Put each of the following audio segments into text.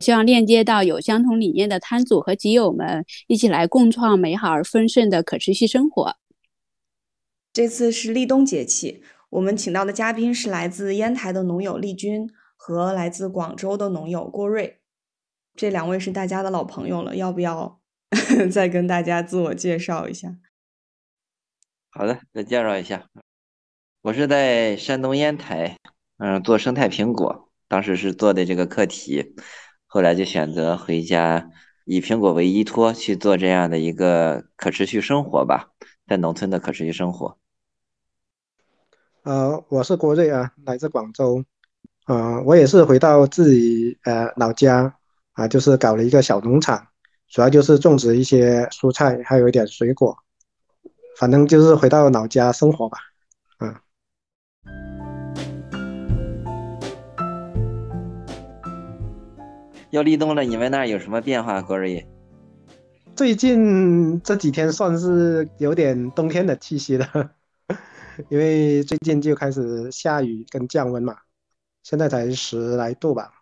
希望链接到有相同理念的摊主和集友们，一起来共创美好而丰盛的可持续生活。这次是立冬节气，我们请到的嘉宾是来自烟台的农友丽君和来自广州的农友郭瑞，这两位是大家的老朋友了，要不要 再跟大家自我介绍一下？好的，再介绍一下，我是在山东烟台，嗯，做生态苹果，当时是做的这个课题。后来就选择回家，以苹果为依托去做这样的一个可持续生活吧，在农村的可持续生活。呃，我是郭瑞啊，来自广州。呃，我也是回到自己呃老家啊，就是搞了一个小农场，主要就是种植一些蔬菜，还有一点水果，反正就是回到老家生活吧。要立冬了，你们那儿有什么变化？郭瑞，最近这几天算是有点冬天的气息了，因为最近就开始下雨跟降温嘛，现在才十来度吧，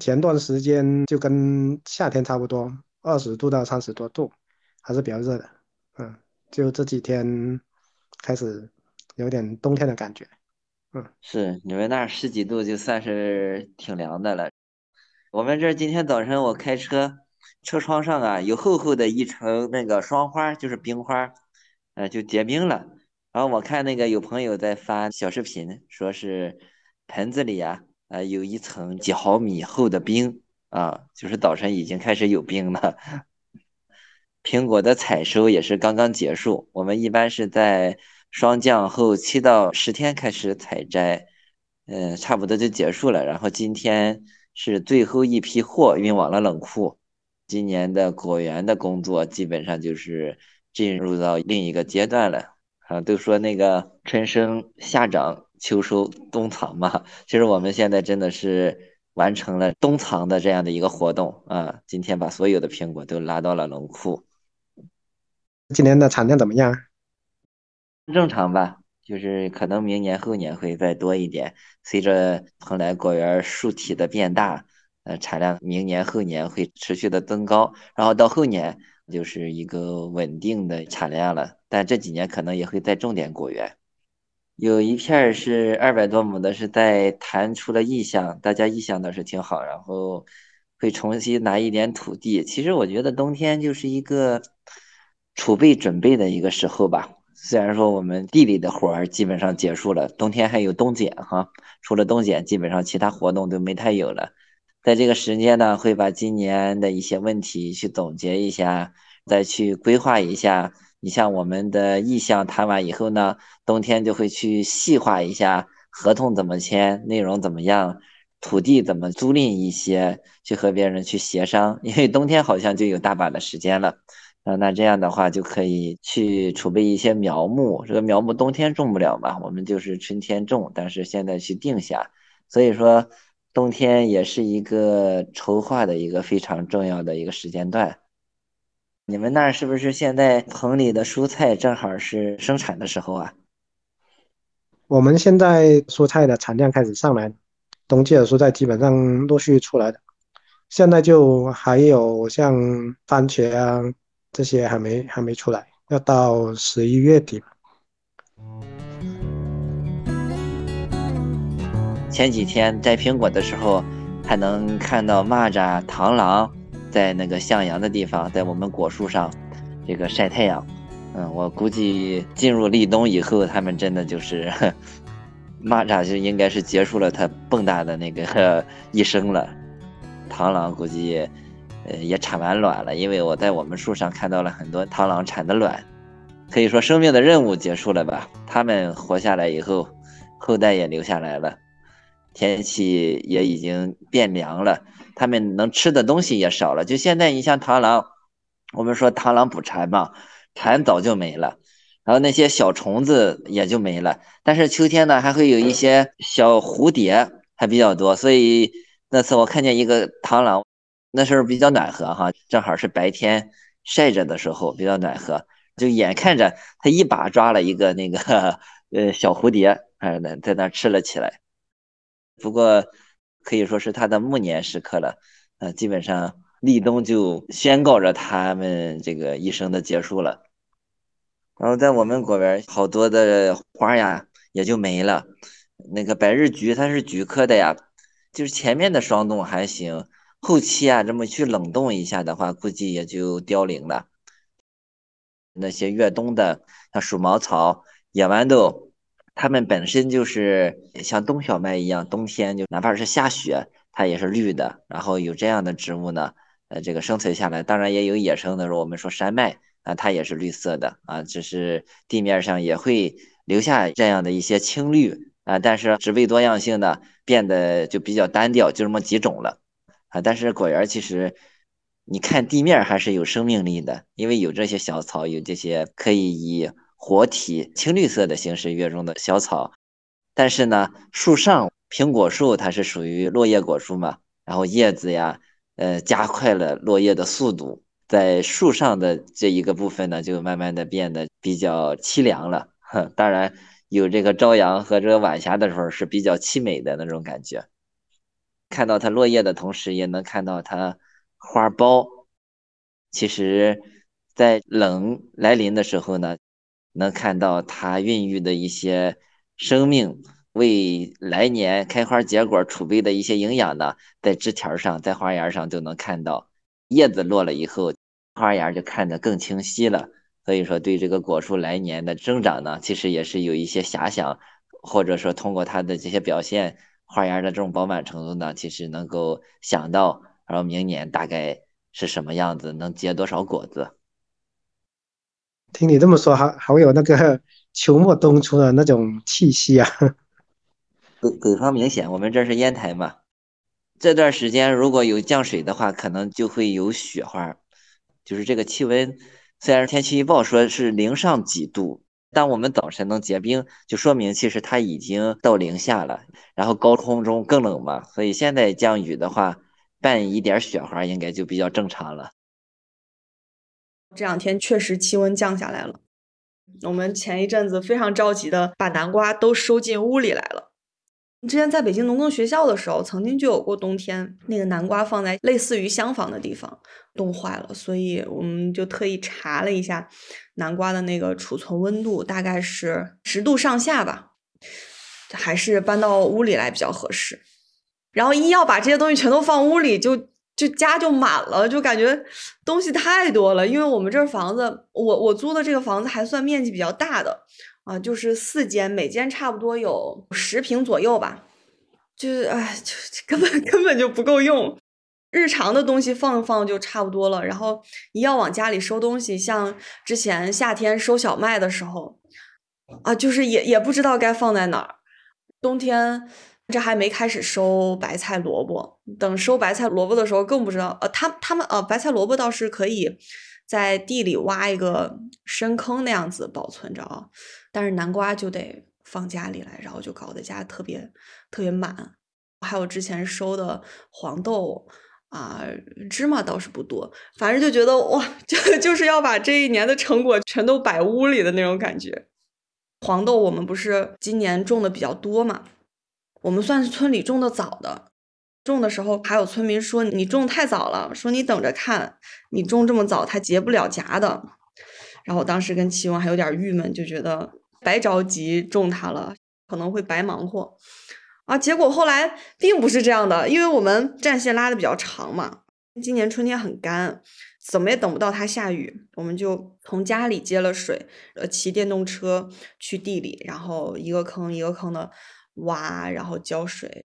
前段时间就跟夏天差不多，二十度到三十多度，还是比较热的。嗯，就这几天开始有点冬天的感觉。嗯，是你们那儿十几度就算是挺凉的了。我们这今天早晨我开车，车窗上啊有厚厚的一层那个霜花，就是冰花，呃，就结冰了。然后我看那个有朋友在发小视频，说是盆子里啊，呃，有一层几毫米厚的冰啊，就是早晨已经开始有冰了。苹果的采收也是刚刚结束，我们一般是在霜降后七到十天开始采摘，嗯，差不多就结束了。然后今天。是最后一批货运往了冷库，今年的果园的工作基本上就是进入到另一个阶段了。啊，都说那个春生夏长秋收冬藏嘛，其实我们现在真的是完成了冬藏的这样的一个活动啊。今天把所有的苹果都拉到了冷库。今年的产量怎么样？正常吧。就是可能明年后年会再多一点，随着蓬莱果园树体的变大，呃，产量明年后年会持续的增高，然后到后年就是一个稳定的产量了。但这几年可能也会再种点果园，有一片是二百多亩的，是在谈出了意向，大家意向倒是挺好，然后会重新拿一点土地。其实我觉得冬天就是一个储备准备的一个时候吧。虽然说我们地里的活儿基本上结束了，冬天还有冬检哈，除了冬检，基本上其他活动都没太有了。在这个时间呢，会把今年的一些问题去总结一下，再去规划一下。你像我们的意向谈完以后呢，冬天就会去细化一下合同怎么签，内容怎么样，土地怎么租赁一些，去和别人去协商。因为冬天好像就有大把的时间了。啊，那这样的话就可以去储备一些苗木。这个苗木冬天种不了嘛，我们就是春天种。但是现在去定下，所以说冬天也是一个筹划的一个非常重要的一个时间段。你们那儿是不是现在棚里的蔬菜正好是生产的时候啊？我们现在蔬菜的产量开始上来，冬季的蔬菜基本上陆续出来的。现在就还有像番茄啊。这些还没还没出来，要到十一月底。前几天摘苹果的时候，还能看到蚂蚱、螳螂在那个向阳的地方，在我们果树上这个晒太阳。嗯，我估计进入立冬以后，它们真的就是 蚂蚱就应该是结束了它蹦跶的那个 一生了。螳螂估计，呃，也产完卵了，因为我在我们树上看到了很多螳螂产的卵，可以说生命的任务结束了吧。它们活下来以后，后代也留下来了，天气也已经变凉了，它们能吃的东西也少了。就现在，你像螳螂，我们说螳螂捕蝉嘛，蝉早就没了。然后那些小虫子也就没了，但是秋天呢还会有一些小蝴蝶还比较多，所以那次我看见一个螳螂，那时候比较暖和哈，正好是白天晒着的时候比较暖和，就眼看着他一把抓了一个那个呃小蝴蝶，哎，在在那吃了起来。不过可以说是他的暮年时刻了，呃，基本上立冬就宣告着他们这个一生的结束了。然后在我们果园，好多的花呀也就没了。那个百日菊，它是菊科的呀，就是前面的霜冻还行，后期啊这么去冷冻一下的话，估计也就凋零了。那些越冬的，像鼠毛草、野豌豆，它们本身就是像冬小麦一样，冬天就哪怕是下雪，它也是绿的。然后有这样的植物呢，呃，这个生存下来，当然也有野生的，我们说山麦。啊，它也是绿色的啊，只是地面上也会留下这样的一些青绿啊，但是植被多样性呢变得就比较单调，就这么几种了啊。但是果园其实你看地面还是有生命力的，因为有这些小草，有这些可以以活体青绿色的形式跃种的小草。但是呢，树上苹果树它是属于落叶果树嘛，然后叶子呀，呃，加快了落叶的速度。在树上的这一个部分呢，就慢慢的变得比较凄凉了。哼 当然，有这个朝阳和这个晚霞的时候是比较凄美的那种感觉。看到它落叶的同时，也能看到它花苞。其实，在冷来临的时候呢，能看到它孕育的一些生命，为来年开花结果储备的一些营养呢，在枝条上，在花芽上都能看到。叶子落了以后。花芽就看得更清晰了，所以说对这个果树来年的增长呢，其实也是有一些遐想，或者说通过它的这些表现，花芽的这种饱满程度呢，其实能够想到，然后明年大概是什么样子，能结多少果子。听你这么说，还还会有那个 秋末冬初的那种气息啊。北北方明显，我们这是烟台嘛，这段时间如果有降水的话，可能就会有雪花。就是这个气温，虽然天气预报说是零上几度，当我们早晨能结冰，就说明其实它已经到零下了。然后高空中更冷嘛，所以现在降雨的话，伴一点雪花应该就比较正常了。这两天确实气温降下来了，我们前一阵子非常着急的把南瓜都收进屋里来了。之前在北京农耕学校的时候，曾经就有过冬天，那个南瓜放在类似于厢房的地方冻坏了，所以我们就特意查了一下南瓜的那个储存温度，大概是十度上下吧，还是搬到屋里来比较合适。然后一要把这些东西全都放屋里，就就家就满了，就感觉东西太多了。因为我们这房子，我我租的这个房子还算面积比较大的。啊，就是四间，每间差不多有十平左右吧，就是哎，就根本 根本就不够用，日常的东西放放就差不多了。然后一要往家里收东西，像之前夏天收小麦的时候，啊，就是也也不知道该放在哪儿。冬天这还没开始收白菜萝卜，等收白菜萝卜的时候更不知道。呃，他他们呃，白菜萝卜倒是可以在地里挖一个深坑那样子保存着啊。但是南瓜就得放家里来，然后就搞得家特别特别满。还有之前收的黄豆啊，芝麻倒是不多，反正就觉得哇，就就是要把这一年的成果全都摆屋里的那种感觉。黄豆我们不是今年种的比较多嘛，我们算是村里种的早的。种的时候还有村民说你种太早了，说你等着看，你种这么早它结不了荚的。然后当时跟齐王还有点郁闷，就觉得。白着急种它了，可能会白忙活啊！结果后来并不是这样的，因为我们战线拉的比较长嘛。今年春天很干，怎么也等不到它下雨，我们就从家里接了水，呃，骑电动车去地里，然后一个坑一个坑的挖，然后浇水，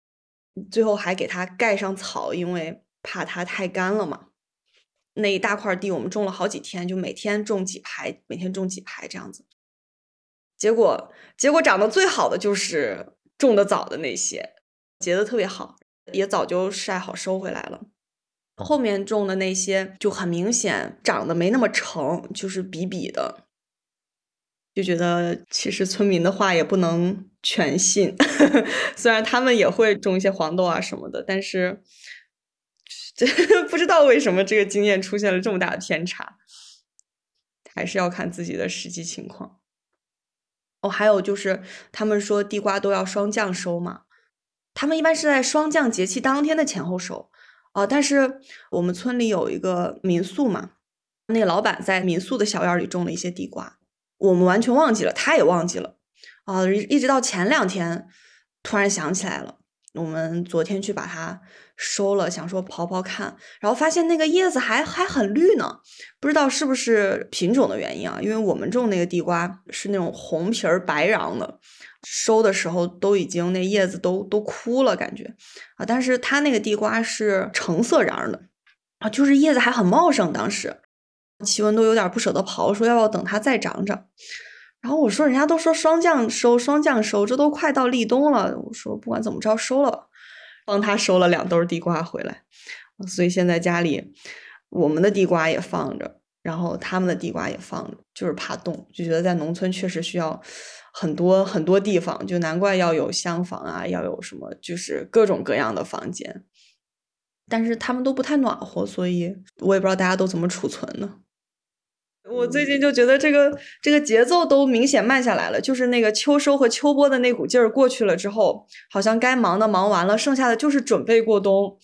最后还给它盖上草，因为怕它太干了嘛。那一大块地我们种了好几天，就每天种几排，每天种几排这样子。结果结果长得最好的就是种的早的那些，结的特别好，也早就晒好收回来了。后面种的那些就很明显长得没那么成，就是比比的。就觉得其实村民的话也不能全信，虽然他们也会种一些黄豆啊什么的，但是这 不知道为什么这个经验出现了这么大的偏差，还是要看自己的实际情况。哦，还有就是他们说地瓜都要霜降收嘛，他们一般是在霜降节气当天的前后收啊。但是我们村里有一个民宿嘛，那个老板在民宿的小院里种了一些地瓜，我们完全忘记了，他也忘记了啊，一直到前两天突然想起来了。我们昨天去把它收了，想说刨刨看，然后发现那个叶子还还很绿呢，不知道是不是品种的原因啊？因为我们种那个地瓜是那种红皮儿白瓤的，收的时候都已经那叶子都都枯了，感觉啊，但是它那个地瓜是橙色瓤的啊，就是叶子还很茂盛。当时奇文都有点不舍得刨，说要不要等它再长长。然后我说，人家都说霜降收，霜降收，这都快到立冬了。我说不管怎么着，收了，帮他收了两兜地瓜回来。所以现在家里我们的地瓜也放着，然后他们的地瓜也放着，就是怕冻，就觉得在农村确实需要很多很多地方，就难怪要有厢房啊，要有什么，就是各种各样的房间。但是他们都不太暖和，所以我也不知道大家都怎么储存呢。我最近就觉得这个这个节奏都明显慢下来了，就是那个秋收和秋播的那股劲儿过去了之后，好像该忙的忙完了，剩下的就是准备过冬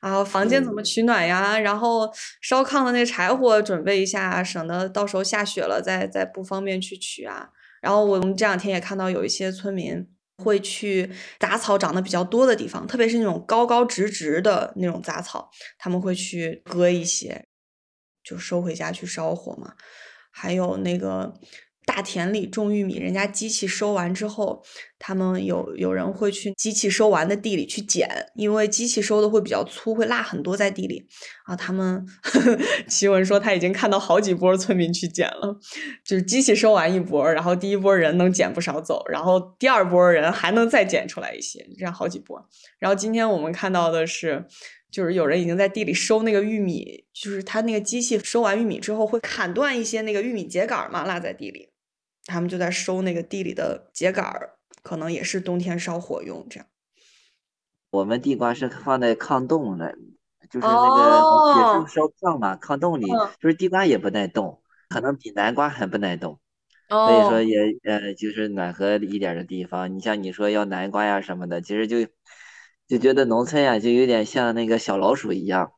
啊，房间怎么取暖呀？然后烧炕的那柴火准备一下，省得到时候下雪了再再不方便去取啊。然后我们这两天也看到有一些村民会去杂草长得比较多的地方，特别是那种高高直直的那种杂草，他们会去割一些。就收回家去烧火嘛，还有那个大田里种玉米，人家机器收完之后，他们有有人会去机器收完的地里去捡，因为机器收的会比较粗，会落很多在地里啊。他们 奇文说他已经看到好几波村民去捡了，就是机器收完一波，然后第一波人能捡不少走，然后第二波人还能再捡出来一些，这样好几波。然后今天我们看到的是。就是有人已经在地里收那个玉米，就是他那个机器收完玉米之后会砍断一些那个玉米秸秆嘛，落在地里，他们就在收那个地里的秸秆，可能也是冬天烧火用这样。我们地瓜是放在炕洞的，就是那个也是烧炕嘛，炕洞里就是地瓜也不耐冻，可能比南瓜还不耐冻，所以说也呃就是暖和一点的地方。你像你说要南瓜呀什么的，其实就。就觉得农村呀，就有点像那个小老鼠一样，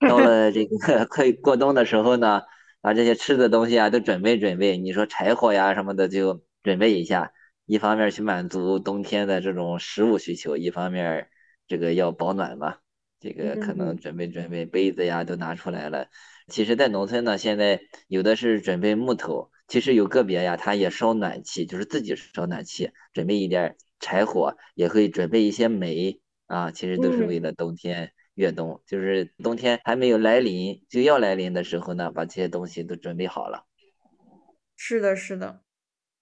到了这个 快过冬的时候呢，把这些吃的东西啊都准备准备。你说柴火呀什么的就准备一下，一方面去满足冬天的这种食物需求，一方面这个要保暖嘛，这个可能准备准备杯子呀都拿出来了。其实，在农村呢，现在有的是准备木头，其实有个别呀，他也烧暖气，就是自己烧暖气，准备一点柴火，也会准备一些煤。啊，其实都是为了冬天越冬，就是冬天还没有来临就要来临的时候呢，把这些东西都准备好了。是的，是的。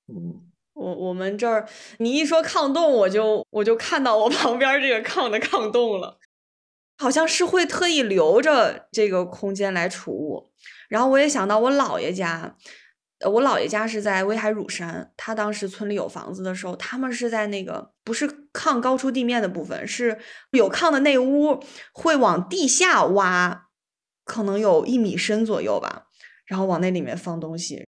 嗯，我我们这儿，你一说炕洞，我就我就看到我旁边这个炕的炕洞了，好像是会特意留着这个空间来储物。然后我也想到我姥爷家。我姥爷家是在威海乳山，他当时村里有房子的时候，他们是在那个不是炕高出地面的部分，是有炕的那屋会往地下挖，可能有一米深左右吧，然后往那里面放东西。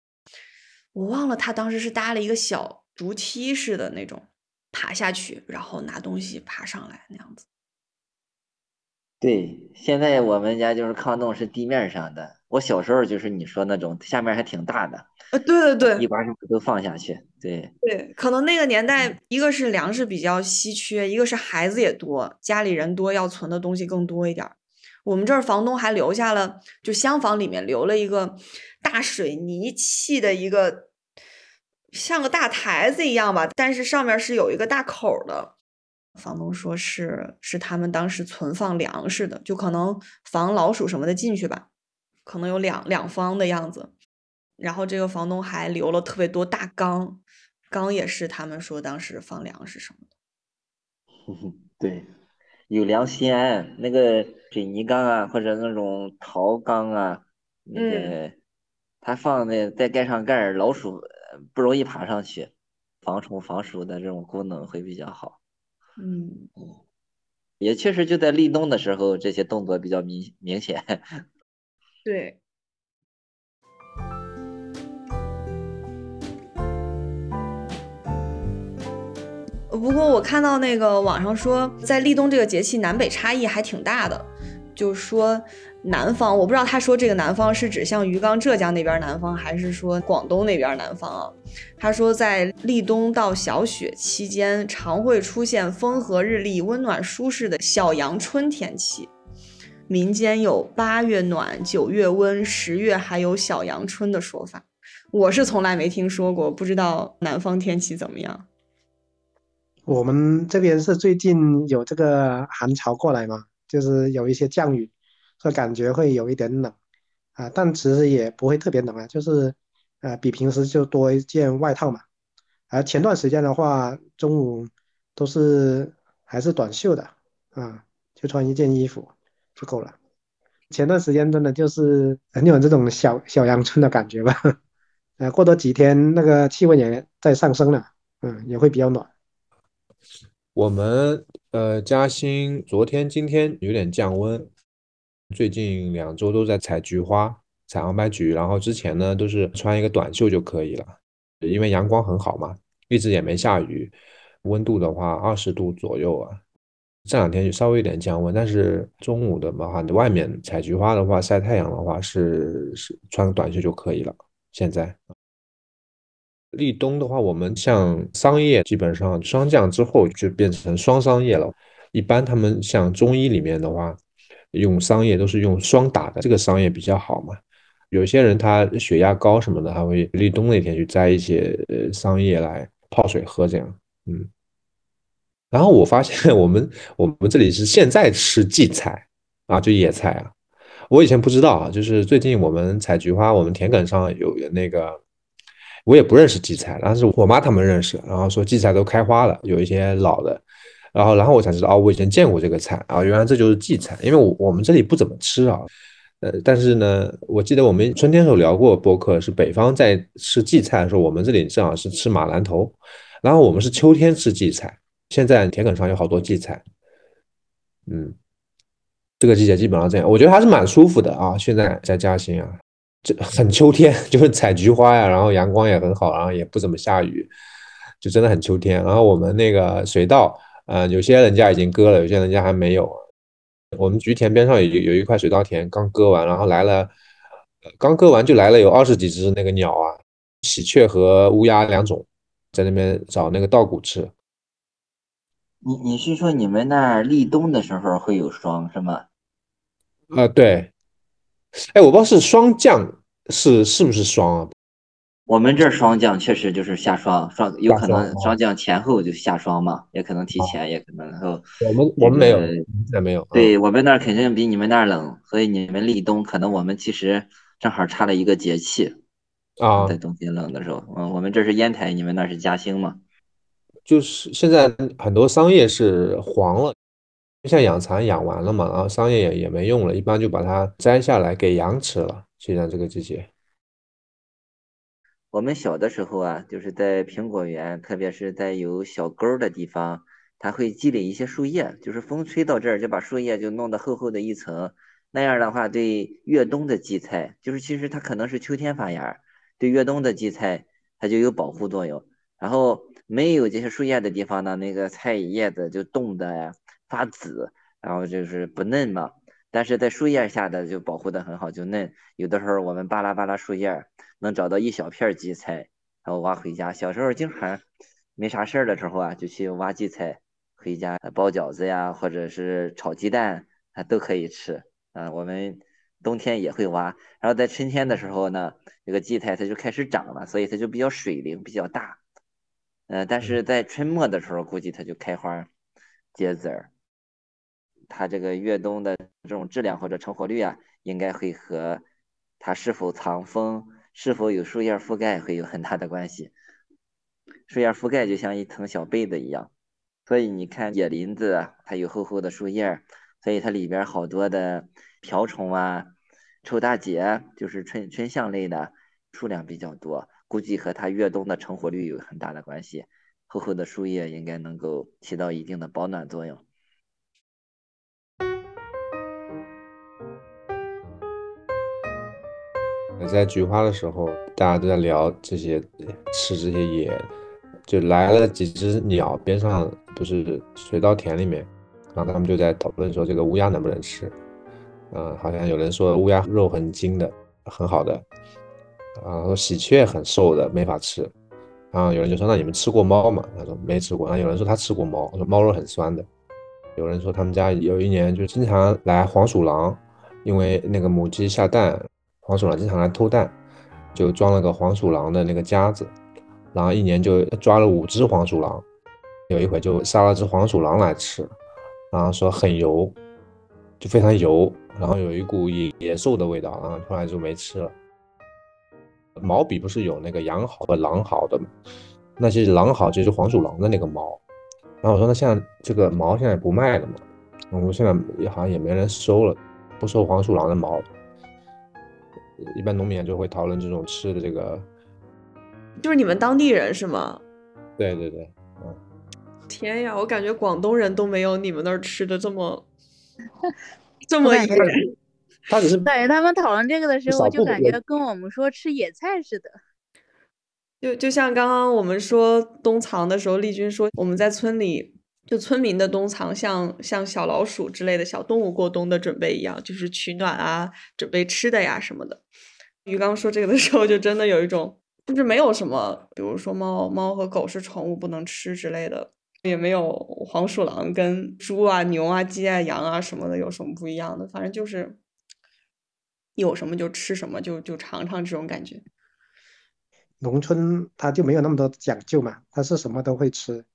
我忘了他当时是搭了一个小竹梯似的那种，爬下去，然后拿东西爬上来那样子。对，现在我们家就是炕洞是地面上的。我小时候就是你说那种下面还挺大的，呃，对对对，一把什么都放下去。对对，可能那个年代，一个是粮食比较稀缺，一个是孩子也多，家里人多，要存的东西更多一点。我们这儿房东还留下了，就厢房里面留了一个大水泥砌的一个像个大台子一样吧，但是上面是有一个大口的。房东说是是他们当时存放粮食的，就可能防老鼠什么的进去吧，可能有两两方的样子。然后这个房东还留了特别多大缸，缸也是他们说当时放粮食什么的。对，有良心，那个水泥缸啊，或者那种陶缸啊，那个他放的再盖上盖儿，老鼠不容易爬上去，防虫防鼠的这种功能会比较好。嗯，也确实就在立冬的时候，这些动作比较明明显。对。不过我看到那个网上说，在立冬这个节气，南北差异还挺大的。就说南方，我不知道他说这个南方是指像鱼缸、浙江那边南方，还是说广东那边南方啊？他说在立冬到小雪期间，常会出现风和日丽、温暖舒适的小阳春天气。民间有八月暖、九月温、十月还有小阳春的说法。我是从来没听说过，不知道南方天气怎么样。我们这边是最近有这个寒潮过来嘛，就是有一些降雨，所以感觉会有一点冷啊，但其实也不会特别冷啊，就是呃比平时就多一件外套嘛。而前段时间的话，中午都是还是短袖的啊，就穿一件衣服就够了。前段时间真的就是很有这种小小阳春的感觉吧，呃，过多几天那个气温也在上升了，嗯，也会比较暖。我们呃，嘉兴昨天、今天有点降温，最近两周都在采菊花、采杭白菊，然后之前呢都是穿一个短袖就可以了，因为阳光很好嘛，一直也没下雨，温度的话二十度左右啊。这两天就稍微有点降温，但是中午的话，你外面采菊花的话，晒太阳的话是是穿短袖就可以了。现在。立冬的话，我们像桑叶基本上霜降之后就变成霜桑叶了。一般他们像中医里面的话，用桑叶都是用霜打的，这个桑叶比较好嘛。有些人他血压高什么的，他会立冬那天去摘一些桑叶来泡水喝，这样。嗯。然后我发现 我们我们这里是现在吃荠菜啊，就野菜啊。我以前不知道啊，就是最近我们采菊花，我们田埂上有那个。我也不认识荠菜，但是我妈他们认识，然后说荠菜都开花了，有一些老的，然后然后我才知道哦，我以前见过这个菜啊，原来这就是荠菜，因为我我们这里不怎么吃啊，呃，但是呢，我记得我们春天时候聊过播客，是北方在吃荠菜的时候，我们这里正好是吃马兰头，然后我们是秋天吃荠菜，现在田埂上有好多荠菜，嗯，这个季节基本上这样，我觉得还是蛮舒服的啊，现在在嘉兴啊。这很秋天，就是采菊花呀，然后阳光也很好，然后也不怎么下雨，就真的很秋天。然后我们那个水稻，呃，有些人家已经割了，有些人家还没有。我们菊田边上有有一块水稻田，刚割完，然后来了，刚割完就来了有二十几只那个鸟啊，喜鹊和乌鸦两种，在那边找那个稻谷吃。你你是说你们那儿立冬的时候会有霜是吗？啊，对。哎，我不知道是霜降是是不是霜啊？我们这儿霜降确实就是下霜，霜有可能霜降前后就下霜嘛，也可能提前，也可能后。我们我们没有，也没有。对我们那儿肯定比你们那儿冷，所以你们立冬可能我们其实正好差了一个节气啊，在冬天冷的时候，嗯，我们这是烟台，你们那是嘉兴嘛？就是现在很多桑叶是黄了。像养蚕养完了嘛，然后桑叶也也没用了，一般就把它摘下来给羊吃了。现在这个季节，我们小的时候啊，就是在苹果园，特别是在有小沟的地方，它会积累一些树叶，就是风吹到这儿就把树叶就弄得厚厚的一层。那样的话，对越冬的荠菜，就是其实它可能是秋天发芽，对越冬的荠菜它就有保护作用。然后没有这些树叶的地方呢，那个菜叶子就冻的呀。发紫，然后就是不嫩嘛，但是在树叶下的就保护的很好，就嫩。有的时候我们扒拉扒拉树叶，能找到一小片荠菜，然后挖回家。小时候经常没啥事儿的时候啊，就去挖荠菜回家包饺子呀，或者是炒鸡蛋，啊都可以吃。啊，我们冬天也会挖。然后在春天的时候呢，这个荠菜它就开始长了，所以它就比较水灵，比较大。呃，但是在春末的时候，估计它就开花结籽儿。它这个越冬的这种质量或者成活率啊，应该会和它是否藏风、是否有树叶覆盖会有很大的关系。树叶覆盖就像一层小被子一样，所以你看野林子，它有厚厚的树叶，所以它里边好多的瓢虫啊、臭大姐，就是春春象类的数量比较多，估计和它越冬的成活率有很大的关系。厚厚的树叶应该能够起到一定的保暖作用。在菊花的时候，大家都在聊这些吃这些野，就来了几只鸟，边上不是水稻田里面，然后他们就在讨论说这个乌鸦能不能吃，嗯，好像有人说乌鸦肉很精的，很好的，啊，说喜鹊很瘦的，没法吃，然后有人就说那你们吃过猫吗？他说没吃过，然后有人说他吃过猫，说猫肉很酸的，有人说他们家有一年就经常来黄鼠狼，因为那个母鸡下蛋。黄鼠狼经常来偷蛋，就装了个黄鼠狼的那个夹子，然后一年就抓了五只黄鼠狼，有一回就杀了只黄鼠狼来吃，然后说很油，就非常油，然后有一股野野兽的味道，然后后来就没吃了。毛笔不是有那个羊毫和狼毫的吗？那些狼毫就是黄鼠狼的那个毛，然后我说那现在这个毛现在不卖了嘛？我们现在也好像也没人收了，不收黄鼠狼的毛。一般农民就会讨论这种吃的这个，就是你们当地人是吗？对对对，嗯。天呀，我感觉广东人都没有你们那儿吃的这么 这么野。他只是对他们讨论这个的时候，就感觉跟我们说吃野菜似的。就就像刚刚我们说冬藏的时候，丽君说我们在村里。就村民的冬藏，像像小老鼠之类的小动物过冬的准备一样，就是取暖啊，准备吃的呀什么的。鱼刚说这个的时候，就真的有一种，就是没有什么，比如说猫猫和狗是宠物不能吃之类的，也没有黄鼠狼跟猪啊、牛啊、鸡啊、羊啊什么的有什么不一样的，反正就是有什么就吃什么，就就尝尝这种感觉。农村它就没有那么多讲究嘛，它是什么都会吃。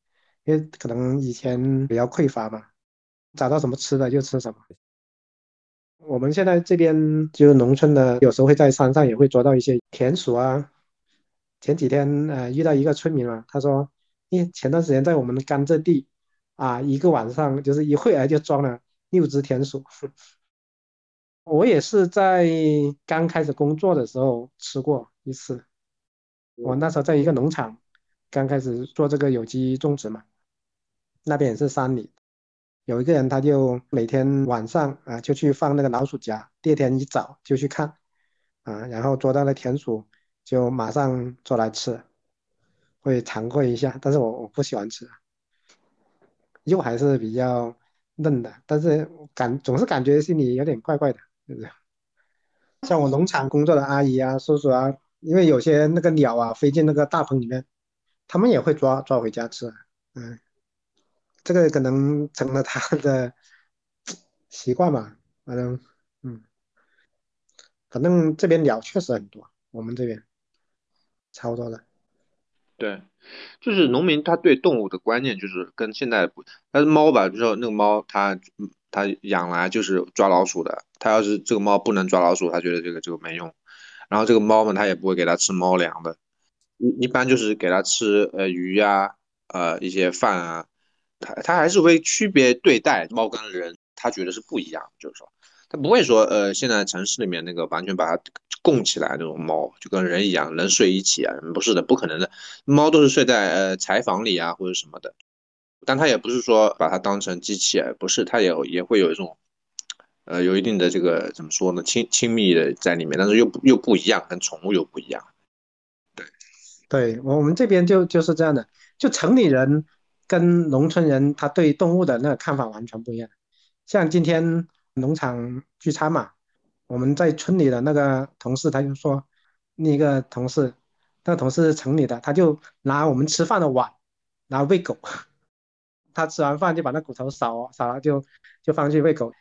因为可能以前比较匮乏嘛，找到什么吃的就吃什么。我们现在这边就是农村的，有时候会在山上也会捉到一些田鼠啊。前几天呃遇到一个村民嘛，他说，因前段时间在我们的甘蔗地啊，一个晚上就是一会儿就装了六只田鼠。我也是在刚开始工作的时候吃过一次，我那时候在一个农场刚开始做这个有机种植嘛。那边也是山里，有一个人他就每天晚上啊就去放那个老鼠夹，第二天一早就去看，啊，然后捉到了田鼠就马上捉来吃，会尝过一下，但是我我不喜欢吃，肉还是比较嫩的，但是感总是感觉心里有点怪怪的，是不是？像我农场工作的阿姨啊、叔叔啊，因为有些那个鸟啊飞进那个大棚里面，他们也会抓抓回家吃，嗯。这个可能成了他的习惯吧，反正，嗯，反正这边鸟确实很多，我们这边超多的。对，就是农民他对动物的观念就是跟现在不，但是猫吧，就说那个猫，它它养来就是抓老鼠的，它要是这个猫不能抓老鼠，他觉得这个这个没用，然后这个猫嘛，他也不会给它吃猫粮的，一一般就是给它吃呃鱼呀，呃一些饭啊。它它还是会区别对待猫跟人，它觉得是不一样，就是说，他不会说，呃，现在城市里面那个完全把它供起来那种猫，就跟人一样能睡一起啊？不是的，不可能的，猫都是睡在呃柴房里啊或者什么的，但他也不是说把它当成机器，不是，他也也会有一种，呃，有一定的这个怎么说呢，亲亲密的在里面，但是又又不一样，跟宠物又不一样。对，对我们这边就就是这样的，就城里人。跟农村人他对动物的那个看法完全不一样。像今天农场聚餐嘛，我们在村里的那个同事他就说，那个同事，那个同事是城里的，他就拿我们吃饭的碗，然后喂狗。他吃完饭就把那骨头扫扫了，就就放去喂狗。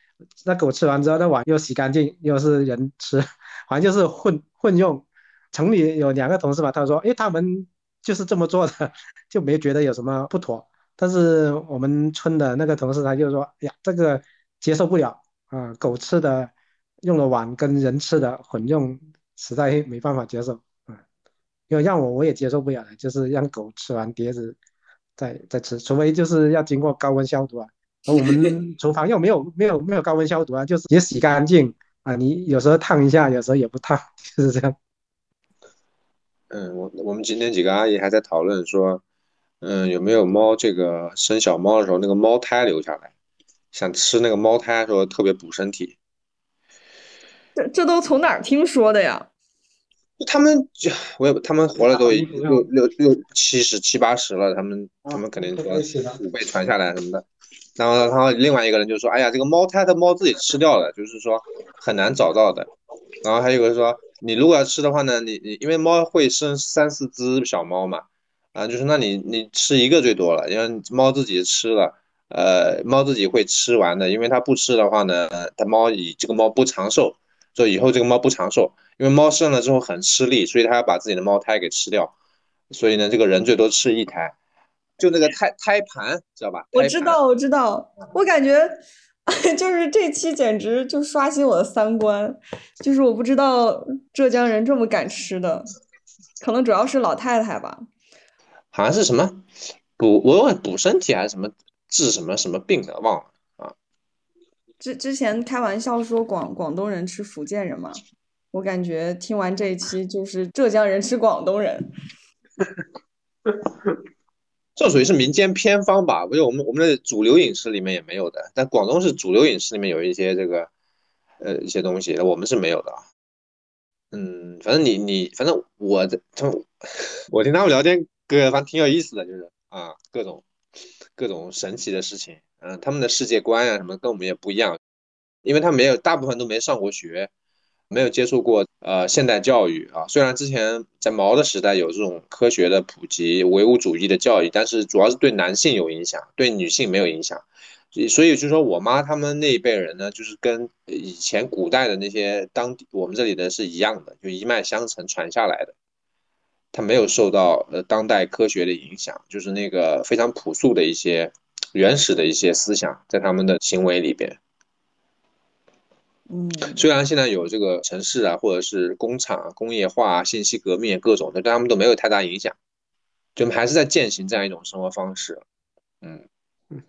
那狗吃完之后，那碗又洗干净，又是人吃，反正就是混混用。城里有两个同事嘛，他说，诶，他们就是这么做的，就没觉得有什么不妥。但是我们村的那个同事他就说，哎呀，这个接受不了啊，狗吃的用的碗跟人吃的混用，实在没办法接受啊。因为让我我也接受不了的，就是让狗吃完碟子再再吃，除非就是要经过高温消毒啊。而我们 厨房又没有没有没有高温消毒啊，就是也洗干净啊。你有时候烫一下，有时候也不烫，就是这样。嗯，我我们今天几个阿姨还在讨论说，嗯，有没有猫这个生小猫的时候那个猫胎留下来，想吃那个猫胎说特别补身体。这这都从哪儿听说的呀？他们就我也他们活了都六六六七十七八十了，他们他们肯定说祖辈传下来什么的。然后然后另外一个人就说，哎呀，这个猫胎的猫自己吃掉了，就是说很难找到的。然后还有个说。你如果要吃的话呢，你你因为猫会生三四只小猫嘛，啊，就是那你你吃一个最多了，因为猫自己吃了，呃，猫自己会吃完的，因为它不吃的话呢，它猫以这个猫不长寿，所以以后这个猫不长寿，因为猫生了之后很吃力，所以它要把自己的猫胎给吃掉，所以呢，这个人最多吃一胎，就那个胎胎盘，知道吧？我知道，我知道，我感觉。就是这期简直就刷新我的三观，就是我不知道浙江人这么敢吃的，可能主要是老太太吧。好像是什么补，我问补身体还是什么治什么什么病的，忘了啊。之之前开玩笑说广广东人吃福建人嘛，我感觉听完这一期就是浙江人吃广东人。这属于是民间偏方吧？不是我们我们的主流饮食里面也没有的。但广东是主流饮食里面有一些这个，呃，一些东西，我们是没有的。嗯，反正你你反正我的他我听他们聊天，哥反正挺有意思的，就是啊，各种各种神奇的事情。嗯，他们的世界观啊什么跟我们也不一样，因为他没有大部分都没上过学。没有接触过呃现代教育啊，虽然之前在毛的时代有这种科学的普及、唯物主义的教育，但是主要是对男性有影响，对女性没有影响。所以，所以就说我妈他们那一辈人呢，就是跟以前古代的那些当地我们这里的是一样的，就一脉相承传下来的。他没有受到呃当代科学的影响，就是那个非常朴素的一些原始的一些思想在他们的行为里边。嗯，虽然现在有这个城市啊，或者是工厂工业化、信息革命各种的，对他们都没有太大影响，就还是在践行这样一种生活方式。嗯嗯，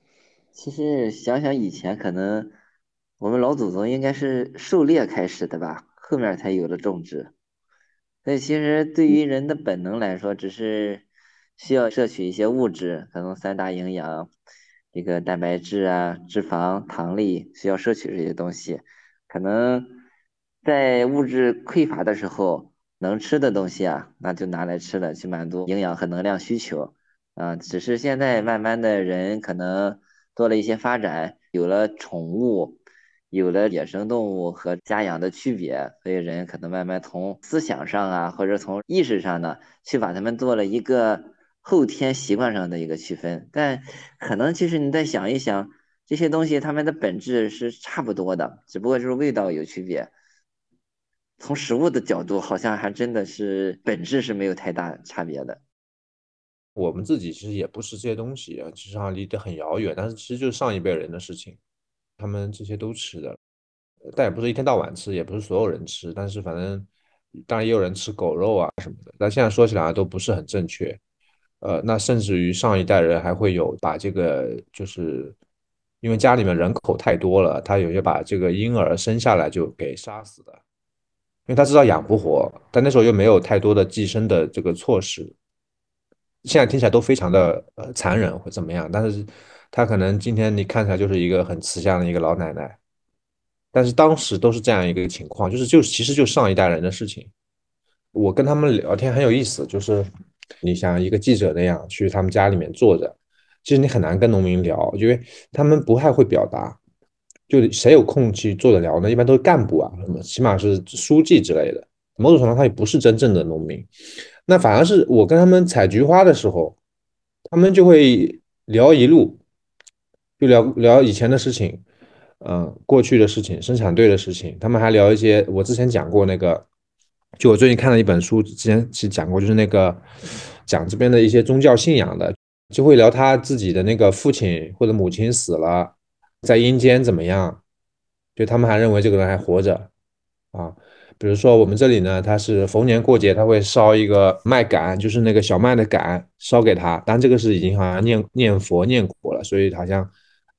其实想想以前，可能我们老祖宗应该是狩猎开始的吧，后面才有了种植。所以其实对于人的本能来说，只是需要摄取一些物质，可能三大营养，一个蛋白质啊、脂肪、糖类，需要摄取这些东西。可能在物质匮乏的时候，能吃的东西啊，那就拿来吃了，去满足营养和能量需求啊。只是现在慢慢的人可能多了一些发展，有了宠物，有了野生动物和家养的区别，所以人可能慢慢从思想上啊，或者从意识上呢，去把它们做了一个后天习惯上的一个区分。但可能其实你再想一想。这些东西它们的本质是差不多的，只不过就是味道有区别。从食物的角度，好像还真的是本质是没有太大差别的。我们自己其实也不吃这些东西啊，其实上离得很遥远。但是其实就是上一辈人的事情，他们这些都吃的，但也不是一天到晚吃，也不是所有人吃。但是反正当然也有人吃狗肉啊什么的。但现在说起来都不是很正确。呃，那甚至于上一代人还会有把这个就是。因为家里面人口太多了，他有些把这个婴儿生下来就给杀死的，因为他知道养不活，但那时候又没有太多的计生的这个措施。现在听起来都非常的呃残忍或怎么样，但是他可能今天你看起来就是一个很慈祥的一个老奶奶，但是当时都是这样一个情况，就是就其实就上一代人的事情。我跟他们聊天很有意思，就是你像一个记者那样去他们家里面坐着。其实你很难跟农民聊，因为他们不太会表达。就谁有空去坐着聊呢？一般都是干部啊，什么起码是书记之类的。某种程度上，他也不是真正的农民。那反而是我跟他们采菊花的时候，他们就会聊一路，就聊聊以前的事情。嗯，过去的事情，生产队的事情，他们还聊一些我之前讲过那个，就我最近看了一本书，之前其实讲过，就是那个讲这边的一些宗教信仰的，就会聊他自己的那个父亲或者母亲死了，在阴间怎么样，就他们还认为这个人还活着啊。比如说我们这里呢，他是逢年过节他会烧一个麦秆，就是那个小麦的秆，烧给他，当然这个是已经好像念念佛念过了，所以好像。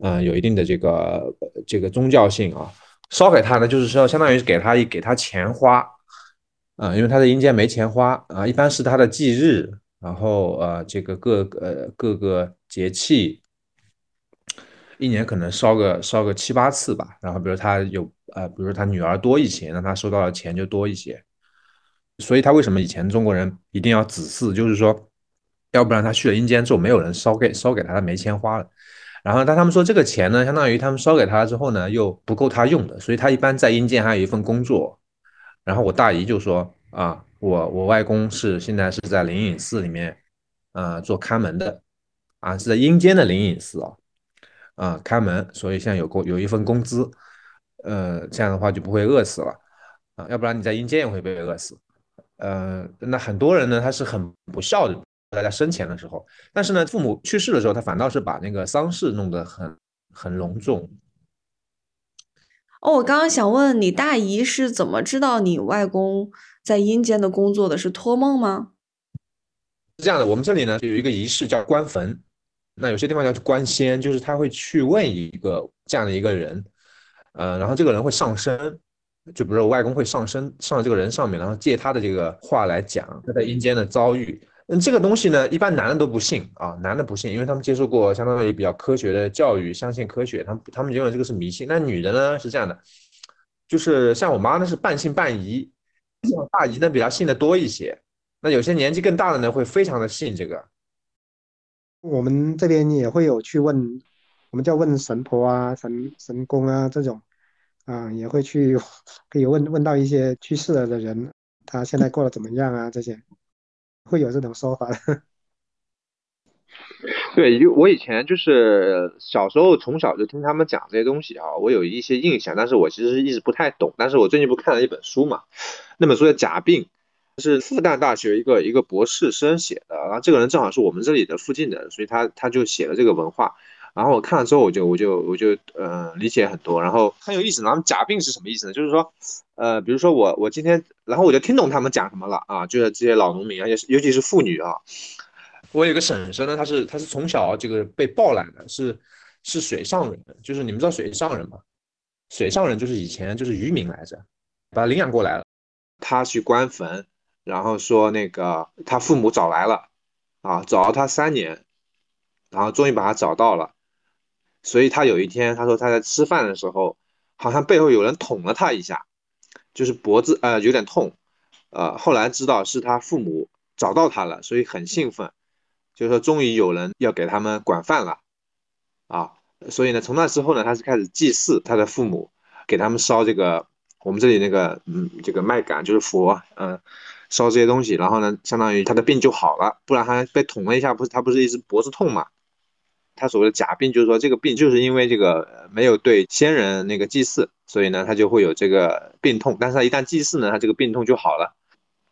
嗯，有一定的这个这个宗教性啊，烧给他呢，就是说相当于给他一给他钱花，啊，因为他在阴间没钱花啊，一般是他的忌日，然后呃这个各个各个节气，一年可能烧个烧个七八次吧，然后比如他有呃，比如说他女儿多一些，那他收到的钱就多一些，所以他为什么以前中国人一定要子嗣，就是说，要不然他去了阴间之后没有人烧给烧给他，他没钱花了。然后，但他们说这个钱呢，相当于他们烧给他之后呢，又不够他用的，所以他一般在阴间还有一份工作。然后我大姨就说啊，我我外公是现在是在灵隐寺里面，呃，做看门的，啊，是在阴间的灵隐寺啊，啊，看门，所以现在有工有一份工资，呃，这样的话就不会饿死了，啊，要不然你在阴间也会被饿死，呃，那很多人呢，他是很不孝的。在他生前的时候，但是呢，父母去世的时候，他反倒是把那个丧事弄得很很隆重。哦，我刚刚想问你，大姨是怎么知道你外公在阴间的工作的？是托梦吗？是这样的，我们这里呢有一个仪式叫关坟，那有些地方叫关仙，就是他会去问一个这样的一个人，呃，然后这个人会上身，就比如说我外公会上身上这个人上面，然后借他的这个话来讲他在阴间的遭遇。嗯，这个东西呢，一般男的都不信啊，男的不信，因为他们接受过相当于比较科学的教育，相信科学，他们他们认为这个是迷信。那女的呢是这样的，就是像我妈呢是半信半疑，大姨呢比较信的多一些。那有些年纪更大的呢会非常的信这个。我们这边也会有去问，我们叫问神婆啊、神神公啊这种，啊也会去 可以问问到一些去世了的人，他现在过得怎么样啊这些。会有这种说法，对，就我以前就是小时候从小就听他们讲这些东西啊，我有一些印象，但是我其实一直不太懂。但是我最近不看了一本书嘛，那本书叫《假病》，是复旦大学一个一个博士生写的，然后这个人正好是我们这里的附近的，所以他他就写了这个文化。然后我看了之后，我就我就我就呃理解很多，然后很有意思。然后假病是什么意思呢？就是说，呃，比如说我我今天，然后我就听懂他们讲什么了啊，就是这些老农民，而且尤其是妇女啊。我有个婶婶呢，她是她是从小这个被抱来的，是是水上人，就是你们知道水上人吗？水上人就是以前就是渔民来着，把他领养过来了。他去关坟，然后说那个他父母找来了啊，找了他三年，然后终于把他找到了。所以他有一天，他说他在吃饭的时候，好像背后有人捅了他一下，就是脖子呃有点痛，呃后来知道是他父母找到他了，所以很兴奋，就是说终于有人要给他们管饭了，啊，所以呢从那之后呢，他是开始祭祀他的父母，给他们烧这个我们这里那个嗯这个麦秆就是佛，嗯烧这些东西，然后呢相当于他的病就好了，不然他被捅了一下，不是他不是一直脖子痛嘛。他所谓的假病，就是说这个病就是因为这个没有对先人那个祭祀，所以呢他就会有这个病痛。但是他一旦祭祀呢，他这个病痛就好了，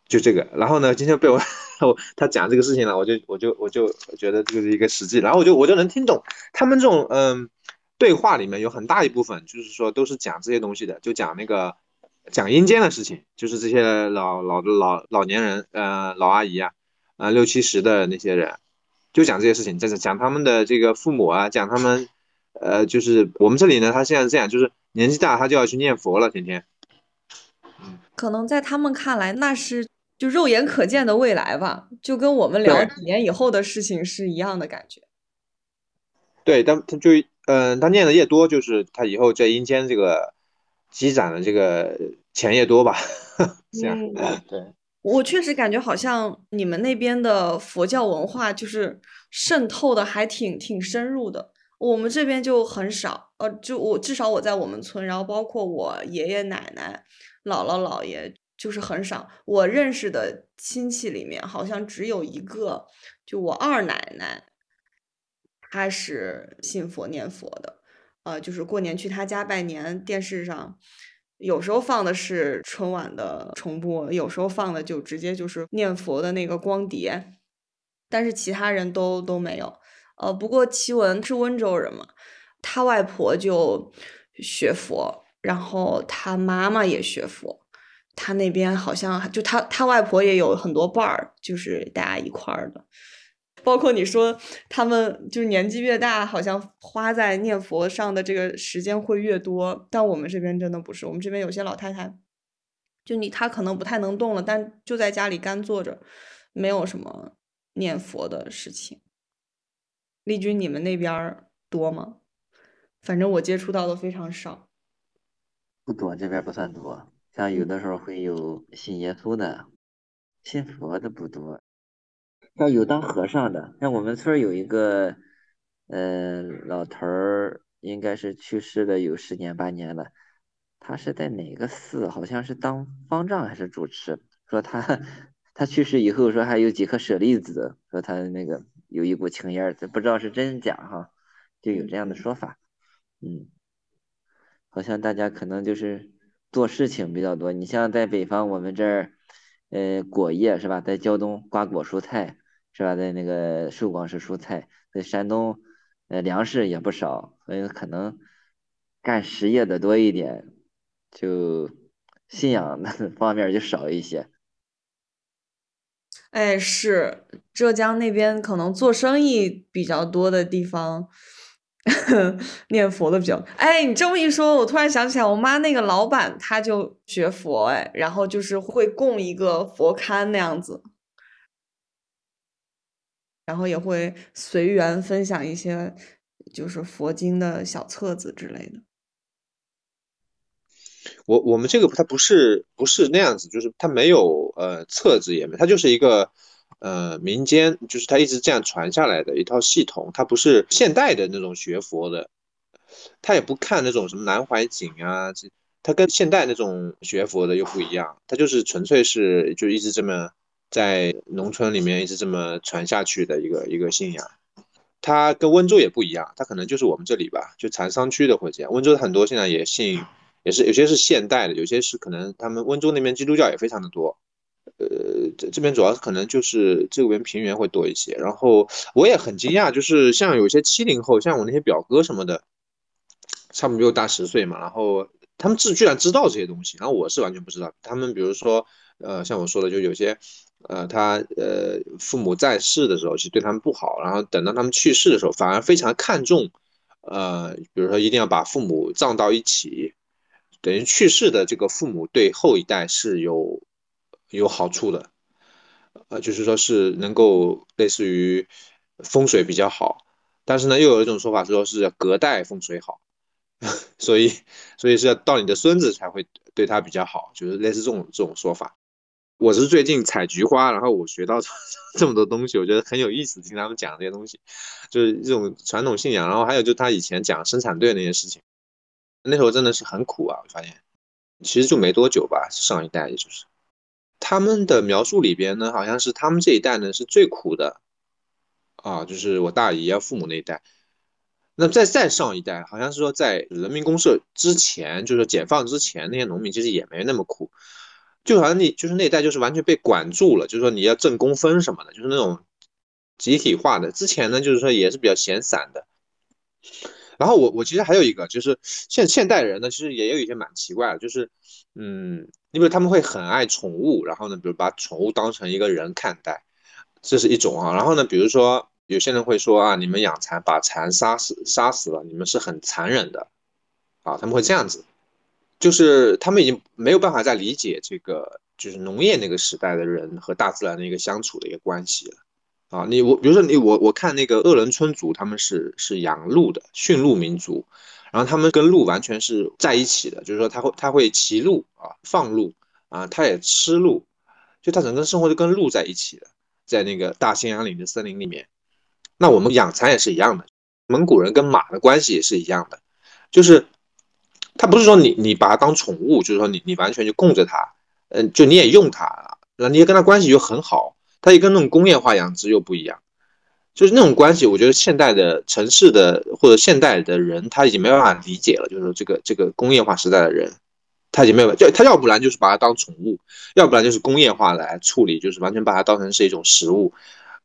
就这个。然后呢，今天被我 他讲这个事情了，我就我就我就觉得这个是一个实际，然后我就我就能听懂他们这种嗯对话里面有很大一部分就是说都是讲这些东西的，就讲那个讲阴间的事情，就是这些老老的老老年人呃老阿姨啊啊六七十的那些人。就讲这些事情，就是讲他们的这个父母啊，讲他们，呃，就是我们这里呢，他现在是这样，就是年纪大，他就要去念佛了，天天。可能在他们看来，那是就肉眼可见的未来吧，就跟我们聊几年以后的事情是一样的感觉。对，但他就，嗯，他念的越多，就是他以后在阴间这个积攒的这个钱越多吧，这样。对。我确实感觉好像你们那边的佛教文化就是渗透的还挺挺深入的，我们这边就很少。呃，就我至少我在我们村，然后包括我爷爷奶奶、姥姥姥爷，就是很少。我认识的亲戚里面好像只有一个，就我二奶奶，她是信佛念佛的。呃，就是过年去她家拜年，电视上有时候放的是春晚的重播，有时候放的就直接就是念佛的那个光碟，但是其他人都都没有。呃，不过奇文是温州人嘛，他外婆就学佛，然后他妈妈也学佛，他那边好像就他他外婆也有很多伴儿，就是大家一块儿的。包括你说他们就是年纪越大，好像花在念佛上的这个时间会越多，但我们这边真的不是，我们这边有些老太太，就你她可能不太能动了，但就在家里干坐着，没有什么念佛的事情。丽君，你们那边多吗？反正我接触到的非常少，不多，这边不算多。像有的时候会有信耶稣的，信佛的不多。要有当和尚的，像我们村有一个，呃，老头儿，应该是去世的有十年八年了。他是在哪个寺？好像是当方丈还是主持？说他他去世以后，说还有几颗舍利子，说他那个有一股青烟儿，这不知道是真假哈，就有这样的说法。嗯，好像大家可能就是做事情比较多。你像在北方，我们这儿，呃，果业是吧？在胶东瓜果蔬菜。是吧？在那个寿光是蔬菜，在山东，呃，粮食也不少，所以可能干实业的多一点，就信仰的 方面就少一些。哎，是浙江那边可能做生意比较多的地方，念佛的比较。哎，你这么一说，我突然想起来，我妈那个老板他就学佛，哎，然后就是会供一个佛龛那样子。然后也会随缘分享一些，就是佛经的小册子之类的。我我们这个它不是不是那样子，就是它没有呃册子也没，它就是一个呃民间，就是它一直这样传下来的一套系统，它不是现代的那种学佛的，他也不看那种什么南怀瑾啊，这他跟现代那种学佛的又不一样，他就是纯粹是就一直这么。在农村里面一直这么传下去的一个一个信仰，它跟温州也不一样，它可能就是我们这里吧，就禅商区的会这样。温州很多现在也信，也是有些是现代的，有些是可能他们温州那边基督教也非常的多。呃，这这边主要可能就是这边平原会多一些。然后我也很惊讶，就是像有些七零后，像我那些表哥什么的，差不多比我大十岁嘛，然后他们自居然知道这些东西，然后我是完全不知道。他们比如说，呃，像我说的，就有些。呃，他呃，父母在世的时候其实对他们不好，然后等到他们去世的时候，反而非常看重，呃，比如说一定要把父母葬到一起，等于去世的这个父母对后一代是有有好处的，呃，就是说是能够类似于风水比较好，但是呢，又有一种说法说是隔代风水好，所以所以是要到你的孙子才会对他比较好，就是类似这种这种说法。我是最近采菊花，然后我学到 这么多东西，我觉得很有意思。听他们讲这些东西，就是这种传统信仰。然后还有就他以前讲生产队那些事情，那时候真的是很苦啊。我发现，其实就没多久吧，上一代也就是他们的描述里边呢，好像是他们这一代呢是最苦的啊，就是我大姨啊父母那一代。那再再上一代，好像是说在人民公社之前，就是解放之前，那些农民其实也没那么苦。就好像你就是那一代就是完全被管住了，就是说你要挣工分什么的，就是那种集体化的。之前呢，就是说也是比较闲散的。然后我我其实还有一个，就是现现代人呢，其实也有一些蛮奇怪的，就是嗯，因为他们会很爱宠物，然后呢，比如把宠物当成一个人看待，这是一种啊。然后呢，比如说有些人会说啊，你们养蚕把蚕杀死杀死了，你们是很残忍的啊，他们会这样子。就是他们已经没有办法再理解这个，就是农业那个时代的人和大自然的一个相处的一个关系了啊！你我比如说你我我看那个鄂伦春族，他们是是养鹿的驯鹿民族，然后他们跟鹿完全是在一起的，就是说他会他会骑鹿啊，放鹿啊，他也吃鹿，就他整个生活就跟鹿在一起的，在那个大兴安岭的森林里面。那我们养蚕也是一样的，蒙古人跟马的关系也是一样的，就是。他不是说你你把它当宠物，就是说你你完全就供着它，嗯，就你也用它，那你也跟它关系又很好。它也跟那种工业化养殖又不一样，就是那种关系，我觉得现代的城市的或者现代的人他已经没办法理解了。就是，这个这个工业化时代的人，他已经没有就他要不然就是把它当宠物，要不然就是工业化来处理，就是完全把它当成是一种食物。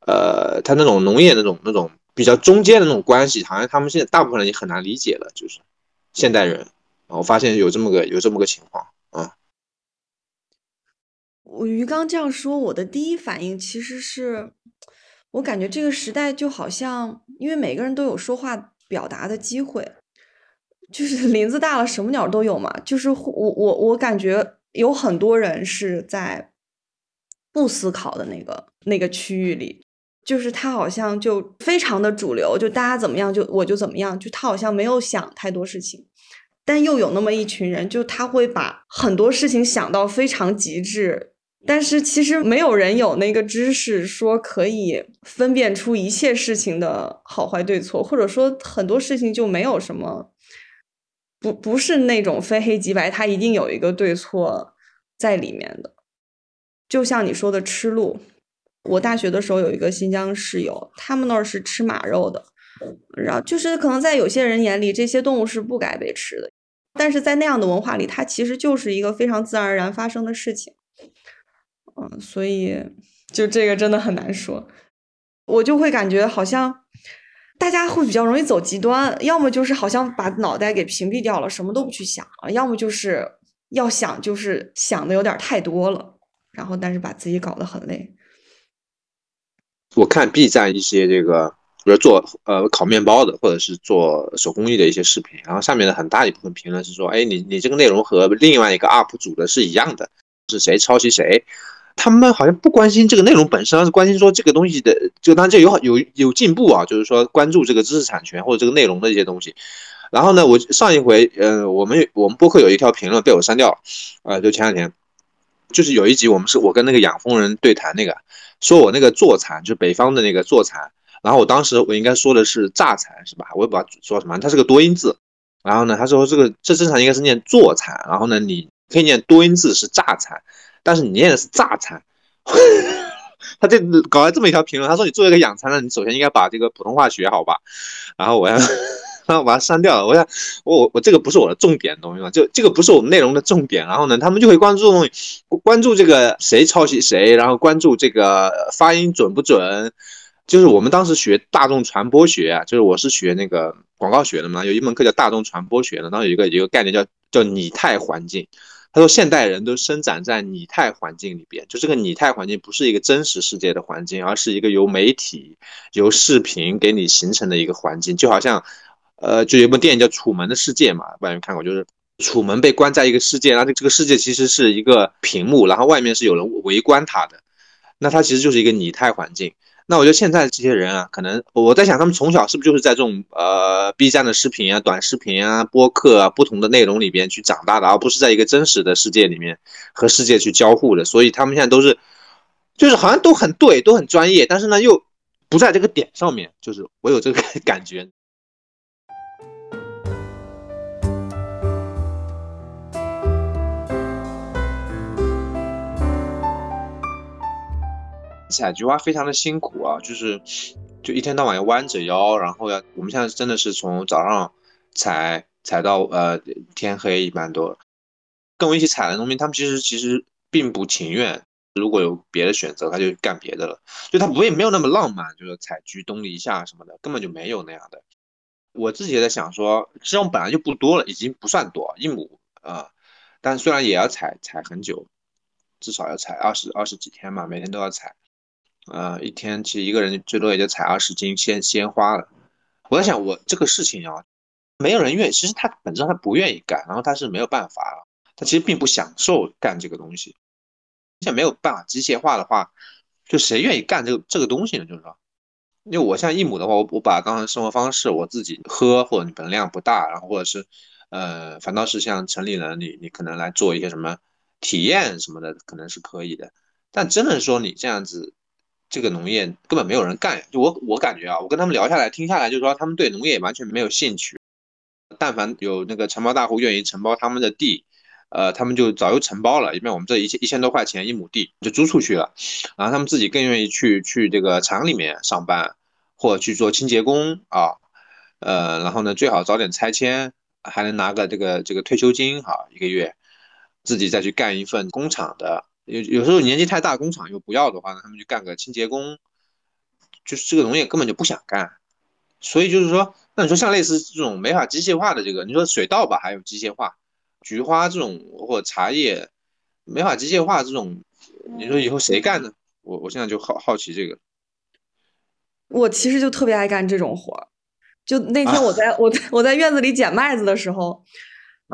呃，他那种农业那种那种比较中间的那种关系，好像他们现在大部分人也很难理解了。就是现代人，我发现有这么个有这么个情况啊。我于刚这样说，我的第一反应其实是。我感觉这个时代就好像，因为每个人都有说话表达的机会，就是林子大了，什么鸟都有嘛。就是我我我感觉有很多人是在不思考的那个那个区域里，就是他好像就非常的主流，就大家怎么样就我就怎么样，就他好像没有想太多事情。但又有那么一群人，就他会把很多事情想到非常极致。但是其实没有人有那个知识说可以分辨出一切事情的好坏对错，或者说很多事情就没有什么不不是那种非黑即白，它一定有一个对错在里面的。就像你说的吃鹿，我大学的时候有一个新疆室友，他们那儿是吃马肉的，然后就是可能在有些人眼里这些动物是不该被吃的，但是在那样的文化里，它其实就是一个非常自然而然发生的事情。嗯，所以就这个真的很难说，我就会感觉好像大家会比较容易走极端，要么就是好像把脑袋给屏蔽掉了，什么都不去想了，要么就是要想就是想的有点太多了，然后但是把自己搞得很累。我看 B 站一些这个，比如做呃烤面包的，或者是做手工艺的一些视频，然后下面的很大一部分评论是说，哎，你你这个内容和另外一个 UP 主的是一样的，是谁抄袭谁？他们好像不关心这个内容本身，而是关心说这个东西的，就当然这有有有进步啊，就是说关注这个知识产权或者这个内容的一些东西。然后呢，我上一回，呃，我们我们播客有一条评论被我删掉了，呃，就前两天，就是有一集我们是我跟那个养蜂人对谈那个，说我那个坐蚕，就北方的那个坐蚕，然后我当时我应该说的是榨蚕是吧？我也不知道说什么，它是个多音字。然后呢，他说这个这正常应该是念坐蚕，然后呢，你可以念多音字是榨蚕。但是你念的是榨蚕，他这搞了这么一条评论，他说你作为一个养蚕的，你首先应该把这个普通话学好吧。然后我要，然后把它删掉了。我想，我我这个不是我的重点东西嘛，就这个不是我们内容的重点。然后呢，他们就会关注东西，关注这个谁抄袭谁，然后关注这个发音准不准。就是我们当时学大众传播学啊，就是我是学那个广告学的嘛，有一门课叫大众传播学的，当时有一个一个概念叫叫拟态环境。他说：“现代人都生长在拟态环境里边，就这个拟态环境不是一个真实世界的环境，而是一个由媒体、由视频给你形成的一个环境。就好像，呃，就有一部电影叫《楚门的世界》嘛，外面看过，就是楚门被关在一个世界，然后这个世界其实是一个屏幕，然后外面是有人围观他的，那它其实就是一个拟态环境。”那我觉得现在这些人啊，可能我在想，他们从小是不是就是在这种呃 B 站的视频啊、短视频啊、播客啊不同的内容里边去长大的，而不是在一个真实的世界里面和世界去交互的。所以他们现在都是，就是好像都很对，都很专业，但是呢又不在这个点上面，就是我有这个 感觉。采菊花非常的辛苦啊，就是就一天到晚要弯着腰，然后要我们现在真的是从早上采采到呃天黑，一般都跟我一起采的农民，他们其实其实并不情愿，如果有别的选择，他就干别的了，就他不会没有那么浪漫，就是采菊东篱下什么的，根本就没有那样的。我自己也在想说，实际上本来就不多了，已经不算多一亩啊，但虽然也要采采很久，至少要采二十二十几天嘛，每天都要采。呃，一天其实一个人最多也就采二十斤鲜鲜花了。我在想，我这个事情啊，没有人愿意，其实他本质上他不愿意干，然后他是没有办法了，他其实并不享受干这个东西。现在没有办法机械化的话，就谁愿意干这个这个东西呢？就是说，因为我像一亩的话，我我把刚才生活方式，我自己喝或者你本量不大，然后或者是呃，反倒是像城里人，你你可能来做一些什么体验什么的，可能是可以的。但真的说你这样子。这个农业根本没有人干，就我我感觉啊，我跟他们聊下来听下来，就是说他们对农业完全没有兴趣。但凡有那个承包大户愿意承包他们的地，呃，他们就早就承包了，因为我们这一千一千多块钱一亩地就租出去了，然后他们自己更愿意去去这个厂里面上班，或者去做清洁工啊，呃，然后呢，最好早点拆迁，还能拿个这个这个退休金哈，一个月，自己再去干一份工厂的。有有时候年纪太大，工厂又不要的话呢，他们就干个清洁工，就是这个农业根本就不想干。所以就是说，那你说像类似这种没法机械化的这个，你说水稻吧，还有机械化，菊花这种或茶叶没法机械化这种，你说以后谁干呢？我我现在就好好奇这个。我其实就特别爱干这种活儿，就那天我在我在我在院子里捡麦子的时候，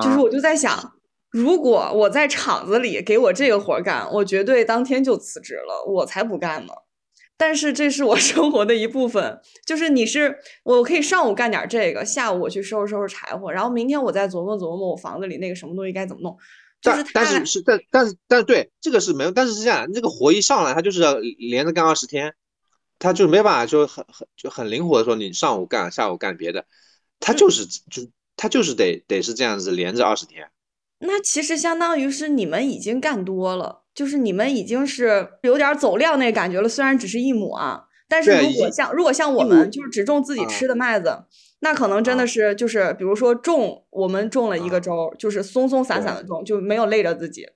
就是我就在想，如果我在厂子里给我这个活儿干，我绝对当天就辞职了，我才不干呢。但是这是我 生活的一部分，就是你是我可以上午干点这个，下午我去收拾收拾柴火，然后明天我再琢磨琢磨我房子里那个什么东西该怎么弄。但但是是但但是但是对这个是没有，但是是这样，这个活一上来，他就是要连着干二十天。他就没办法，就很很就很灵活的说，你上午干，下午干别的，他就是就他就是得得是这样子连着二十天。那其实相当于是你们已经干多了，就是你们已经是有点走量那感觉了。虽然只是一亩啊，但是如果像如果像我们就是只种自己吃的麦子，那可能真的是就是比如说种我们种了一个周，就是松松散散的种，就没有累着自己。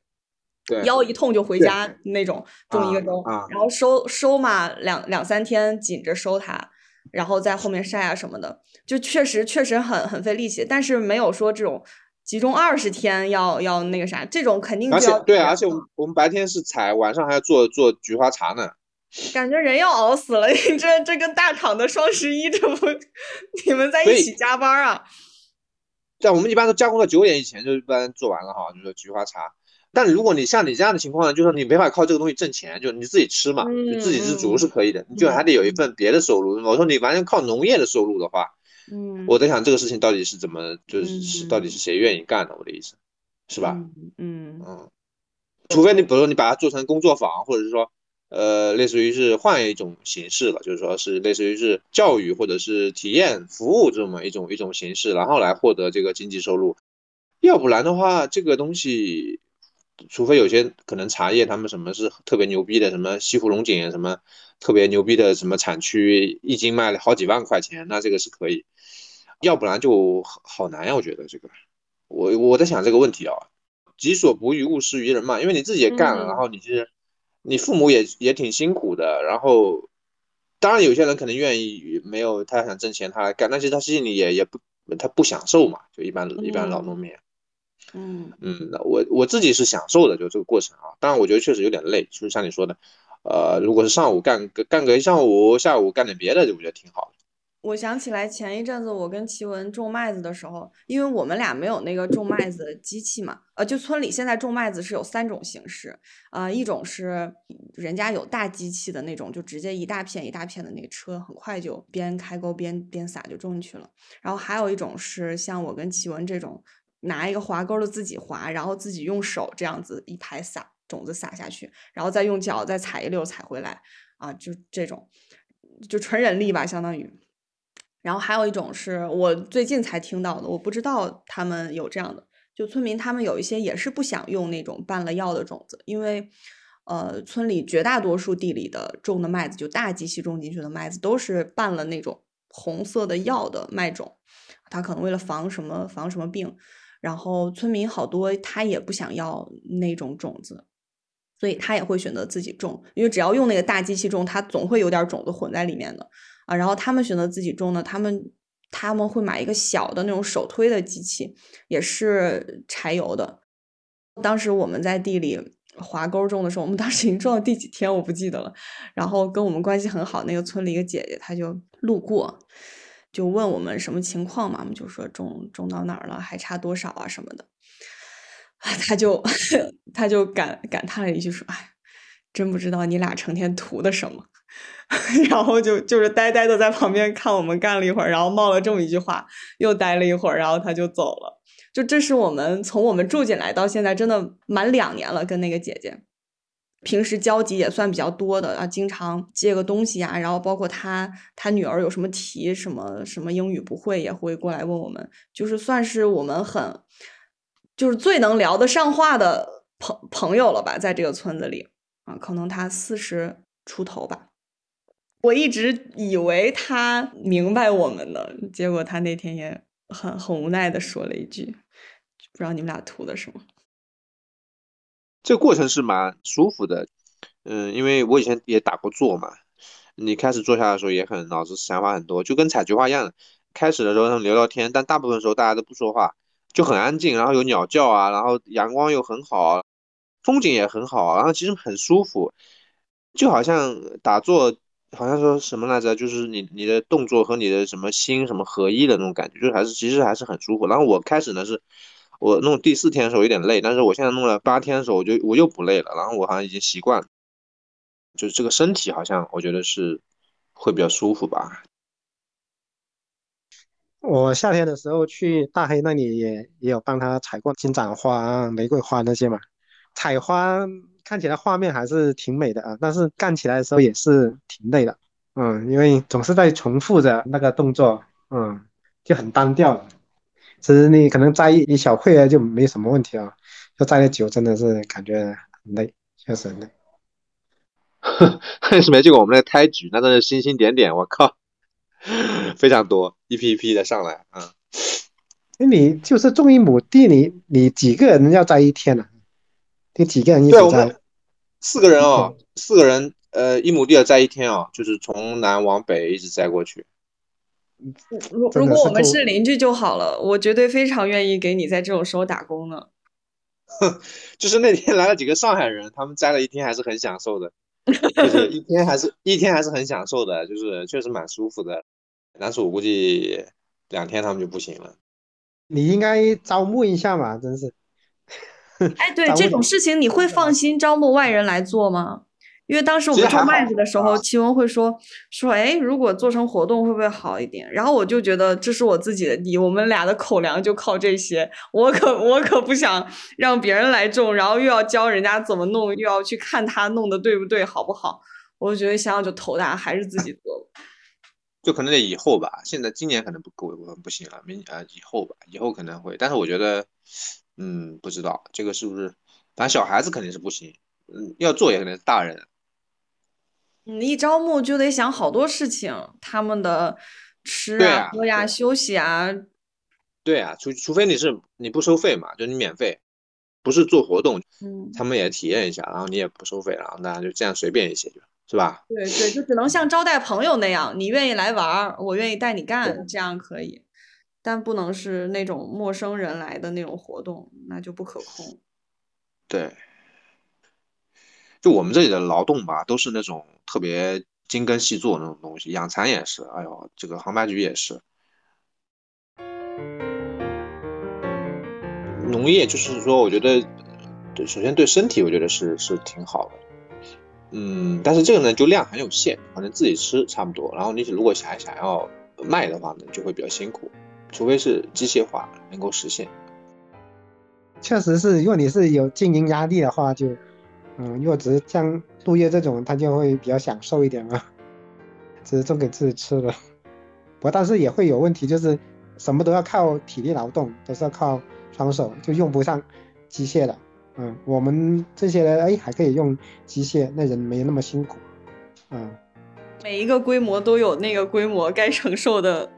腰一痛就回家那种，种一个周，然后收收嘛，两两三天紧着收它，然后在后面晒啊什么的，就确实确实很很费力气，但是没有说这种集中二十天要要那个啥，这种肯定就要对，而且我们我们白天是采，晚上还要做做菊花茶呢，感觉人要熬死了，这这跟大厂的双十一这不你们在一起加班啊？像我们一般都加工到九点以前就一般做完了哈，就是菊花茶。但如果你像你这样的情况呢，就是说你没法靠这个东西挣钱，就你自己吃嘛，就自给自足是可以的，你就还得有一份别的收入。我说你完全靠农业的收入的话，嗯，我在想这个事情到底是怎么，就是是到底是谁愿意干的？我的意思，是吧？嗯嗯，除非你比如说你把它做成工作坊，或者是说，呃，类似于是换一种形式了，就是说是类似于是教育或者是体验服务这么一种一种形式，然后来获得这个经济收入。要不然的话，这个东西。除非有些可能茶叶，他们什么是特别牛逼的，什么西湖龙井什么特别牛逼的什么产区，一斤卖了好几万块钱，那这个是可以。要不然就好难呀，我觉得这个，我我在想这个问题啊，己所不欲，勿施于人嘛。因为你自己也干了，然后你是你父母也也挺辛苦的，然后当然有些人可能愿意没有他想挣钱他来干，但是他心里也也不他不享受嘛，就一般一般老农民。嗯嗯，我我自己是享受的，就这个过程啊。当然，我觉得确实有点累，就是像你说的，呃，如果是上午干个干个一上午，下午干点别的，我觉得挺好的。我想起来前一阵子我跟奇文种麦子的时候，因为我们俩没有那个种麦子的机器嘛，呃，就村里现在种麦子是有三种形式，啊，一种是人家有大机器的那种，就直接一大片一大片的那个车，很快就边开沟边边撒就种进去了。然后还有一种是像我跟奇文这种。拿一个滑钩的自己滑，然后自己用手这样子一排撒种子撒下去，然后再用脚再踩一溜踩回来啊，就这种，就纯人力吧，相当于。然后还有一种是我最近才听到的，我不知道他们有这样的，就村民他们有一些也是不想用那种拌了药的种子，因为呃村里绝大多数地里的种的麦子，就大机器种进去的麦子都是拌了那种红色的药的麦种，他可能为了防什么防什么病。然后村民好多，他也不想要那种种子，所以他也会选择自己种，因为只要用那个大机器种，它总会有点种子混在里面的啊。然后他们选择自己种呢，他们他们会买一个小的那种手推的机器，也是柴油的。当时我们在地里划沟种的时候，我们当时已经种到第几天我不记得了。然后跟我们关系很好那个村里一个姐姐，她就路过。就问我们什么情况嘛，我们就说种种到哪儿了，还差多少啊什么的，啊，他就他就感感叹了一句说：“哎，真不知道你俩成天图的什么。”然后就就是呆呆的在旁边看我们干了一会儿，然后冒了这么一句话，又待了一会儿，然后他就走了。就这是我们从我们住进来到现在，真的满两年了，跟那个姐姐。平时交集也算比较多的啊，经常借个东西啊，然后包括他他女儿有什么题什么什么英语不会也会过来问我们，就是算是我们很就是最能聊得上话的朋朋友了吧，在这个村子里啊，可能他四十出头吧，我一直以为他明白我们呢，结果他那天也很很无奈的说了一句：“不知道你们俩图的什么。”这过程是蛮舒服的，嗯，因为我以前也打过坐嘛。你开始坐下的时候也很脑子想法很多，就跟采菊花一样。开始的时候他们聊聊天，但大部分时候大家都不说话，就很安静。然后有鸟叫啊，然后阳光又很好，风景也很好，然后其实很舒服，就好像打坐，好像说什么来着？就是你你的动作和你的什么心什么合一的那种感觉，就还是其实还是很舒服。然后我开始呢是，我弄第四天的时候有点累，但是我现在弄了八天的时候，我就我又不累了。然后我好像已经习惯了。就是这个身体好像我觉得是会比较舒服吧。我夏天的时候去大黑那里也也有帮他采过金盏花啊、玫瑰花那些嘛。采花看起来画面还是挺美的啊，但是干起来的时候也是挺累的。嗯，因为总是在重复着那个动作，嗯，就很单调。其实你可能摘一小会啊就没什么问题啊，要摘的久真的是感觉很累，确实很累。还是没见过我们那个胎菊，那都是星星点点，我靠，非常多，一批一批的上来啊。那你就是种一亩地，你你几个人要摘一天呢？你几个人一起摘？四个人哦，四个人，呃，一亩地要摘一天哦，就是从南往北一直摘过去。如如果我们是邻居就好了，我绝对非常愿意给你在这种时候打工呢。就是那天来了几个上海人，他们摘了一天还是很享受的。就是一 天还是一天还是很享受的，就是确实蛮舒服的。但是我估计两天他们就不行了。你应该招募一下嘛，真是。哎，对这种事情，你会放心招募外人来做吗？因为当时我们种麦子的时候，齐文会说说，哎，如果做成活动会不会好一点？然后我就觉得这是我自己的地，我们俩的口粮就靠这些，我可我可不想让别人来种，然后又要教人家怎么弄，又要去看他弄的对不对，好不好？我觉得想想就头大，还是自己做。就可能得以后吧，现在今年可能不够，不行了，明啊以后吧，以后可能会，但是我觉得，嗯，不知道这个是不是，反正小孩子肯定是不行，嗯，要做也肯定是大人。你一招募就得想好多事情，他们的吃啊、喝呀、休息啊。对啊，除除非你是你不收费嘛，就你免费，不是做活动，嗯，他们也体验一下，然后你也不收费，然后大家就这样随便一些就，是吧？对对，就只能像招待朋友那样，你愿意来玩，我愿意带你干，这样可以，但不能是那种陌生人来的那种活动，那就不可控。对。就我们这里的劳动吧，都是那种特别精耕细作那种东西，养蚕也是，哎呦，这个杭白菊也是。农业就是说，我觉得，对，首先对身体，我觉得是是挺好的，嗯，但是这个呢，就量很有限，反正自己吃差不多，然后你如果想想要卖的话呢，就会比较辛苦，除非是机械化能够实现。确实是，如果你是有经营压力的话，就。嗯，如果只是像杜叶这种，他就会比较享受一点嘛，只是种给自己吃的。不过，但是也会有问题，就是什么都要靠体力劳动，都是要靠双手，就用不上机械的。嗯，我们这些人哎还可以用机械，那人没那么辛苦。嗯，每一个规模都有那个规模该承受的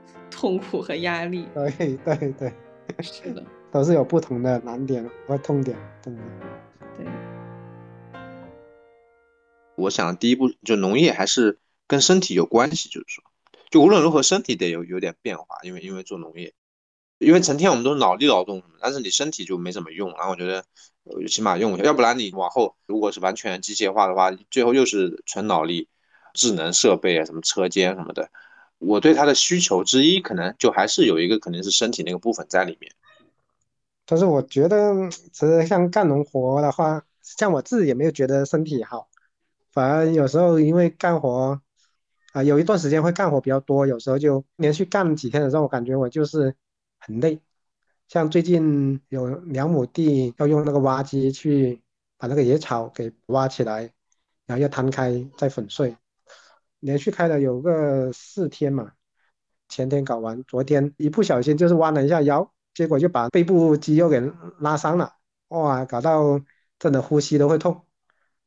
痛苦和压力。对对对，是的，都是有不同的难点和痛点，对。对。我想第一步就农业还是跟身体有关系，就是说，就无论如何身体得有有点变化，因为因为做农业，因为成天我们都是脑力劳动，但是你身体就没怎么用，然后我觉得起码用一下，要不然你往后如果是完全机械化的话，最后又是纯脑力，智能设备啊，什么车间什么的，我对他的需求之一可能就还是有一个肯定是身体那个部分在里面。但是我觉得其实像干农活的话，像我自己也没有觉得身体好。反而有时候因为干活，啊，有一段时间会干活比较多，有时候就连续干几天的时候，我感觉我就是很累。像最近有两亩地要用那个挖机去把那个野草给挖起来，然后要摊开再粉碎，连续开了有个四天嘛。前天搞完，昨天一不小心就是弯了一下腰，结果就把背部肌肉给拉伤了，哇，搞到真的呼吸都会痛。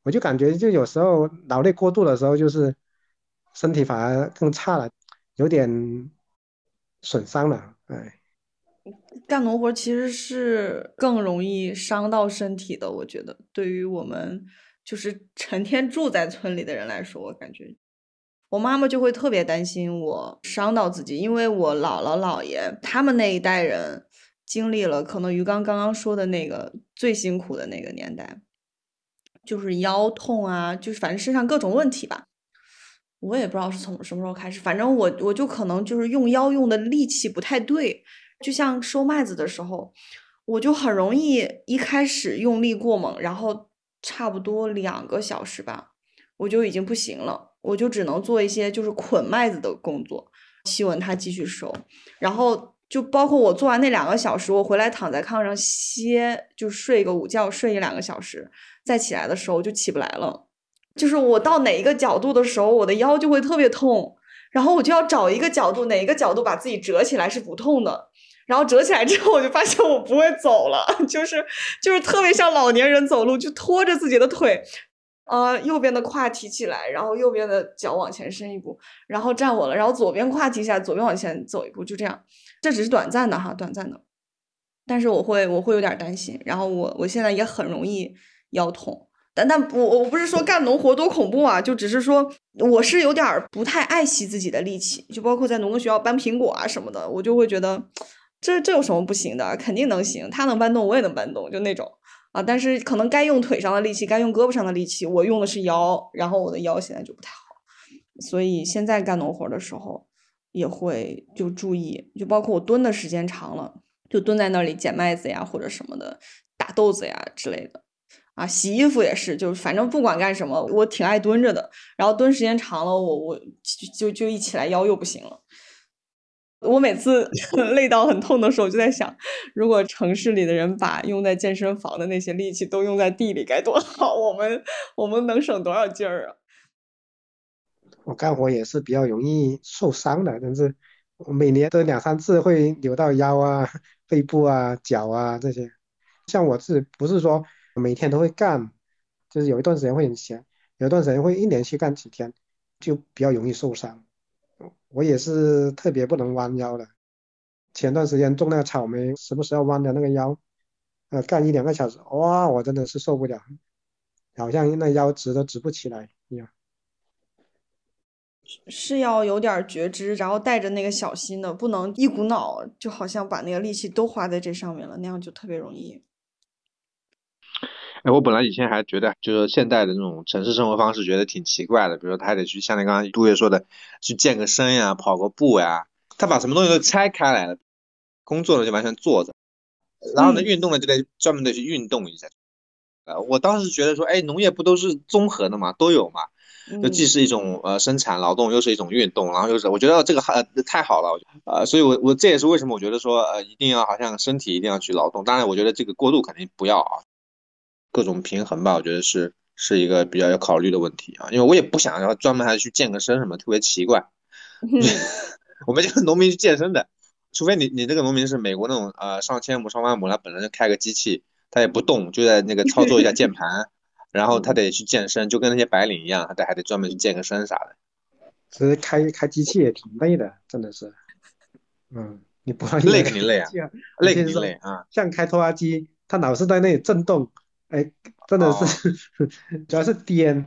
我就感觉，就有时候劳累过度的时候，就是身体反而更差了，有点损伤了。哎，干农活其实是更容易伤到身体的，我觉得对于我们就是成天住在村里的人来说，我感觉我妈妈就会特别担心我伤到自己，因为我姥姥姥爷他们那一代人经历了可能于刚刚刚说的那个最辛苦的那个年代，就是腰痛啊，就是反正身上各种问题吧。我也不知道是从什么时候开始，反正我我就可能就是用腰用的力气不太对，就像收麦子的时候，我就很容易一开始用力过猛，然后差不多两个小时吧，我就已经不行了，我就只能做一些就是捆麦子的工作，吸稳它继续收，然后就包括我做完那两个小时，我回来躺在炕上歇，就睡个午觉，睡一两个小时，再起来的时候就起不来了。就是我到哪一个角度的时候，我的腰就会特别痛，然后我就要找一个角度，哪一个角度把自己折起来是不痛的。然后折起来之后，我就发现我不会走了，就是就是特别像老年人走路，就拖着自己的腿，呃，右边的胯提起来，然后右边的脚往前伸一步，然后站稳了，然后左边胯提起来，左边往前走一步，就这样。这只是短暂的哈，短暂的。但是我会我会有点担心，然后我我现在也很容易腰痛。但但我我不是说干农活多恐怖啊，就只是说我是有点不太爱惜自己的力气，就包括在农耕学校搬苹果啊什么的，我就会觉得这这有什么不行的？肯定能行，他能搬动，我也能搬动，就那种啊。但是可能该用腿上的力气，该用胳膊上的力气，我用的是腰，然后我的腰现在就不太好，所以现在干农活的时候也会就注意，就包括我蹲的时间长了，就蹲在那里捡麦子呀或者什么的，打豆子呀之类的。啊，洗衣服也是，就反正不管干什么，我挺爱蹲着的。然后蹲时间长了，我我就就一起来腰又不行了。我每次 累到很痛的时候，就在想，如果城市里的人把用在健身房的那些力气都用在地里，该多 好！我们我们能省多少劲儿啊？我干活也是比较容易受伤的，但是我每年都两三次会扭到腰啊、背部啊、脚啊这些。像我是不是说？每天都会干，就是有一段时间会很闲，有一段时间会一连续干几天，就比较容易受伤。我也是特别不能弯腰的，前段时间种那个草莓，时不时要弯着那个腰，呃，干一两个小时，哇，我真的是受不了，好像那腰直都直不起来一样。是要有点觉知，然后带着那个小心的，不能一股脑，就好像把那个力气都花在这上面了，那样就特别容易。哎，我本来以前还觉得，就是现代的那种城市生活方式，觉得挺奇怪的。比如说，他还得去像你刚刚杜月说的，去健个身呀，跑个步呀。他把什么东西都拆开来了，工作呢就完全坐着，然后呢运动呢就得专门的去运动一下。呃，我当时觉得说，哎，农业不都是综合的嘛，都有嘛，就既是一种呃生产劳动，又是一种运动，然后又是我觉得这个还太好了，呃，所以我我这也是为什么我觉得说，呃，一定要好像身体一定要去劳动。当然，我觉得这个过度肯定不要啊。各种平衡吧，我觉得是是一个比较要考虑的问题啊，因为我也不想要专门还去健个身什么，特别奇怪。我们这个农民去健身的，除非你你这个农民是美国那种呃上千亩上万亩，他本来就开个机器，他也不动，就在那个操作一下键盘，然后他得去健身，就跟那些白领一样，他得还得专门去健个身啥的。其实开开机器也挺累的，真的是。嗯，你不累肯定累啊，累肯定累啊。像开拖拉机，它老是在那里震动。哎，真的是，主要是颠，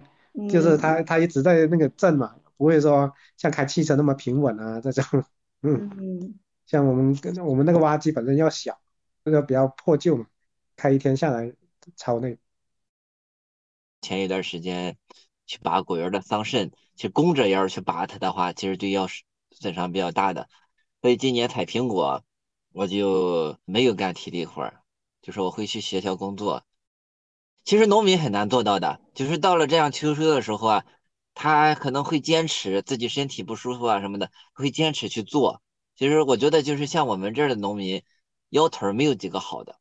就是它它一直在那个震嘛，不会说像开汽车那么平稳啊这种。嗯，像我们跟我们那个挖机本身要小，那个比较破旧嘛，开一天下来超累。前一段时间去拔果园的桑葚，其实弓着腰去拔它的话，其实对腰损伤比较大的。所以今年采苹果，我就没有干体力活，就是我会去学校工作。其实农民很难做到的，就是到了这样秋收的时候啊，他可能会坚持自己身体不舒服啊什么的，会坚持去做。其实我觉得就是像我们这儿的农民，腰腿儿没有几个好的。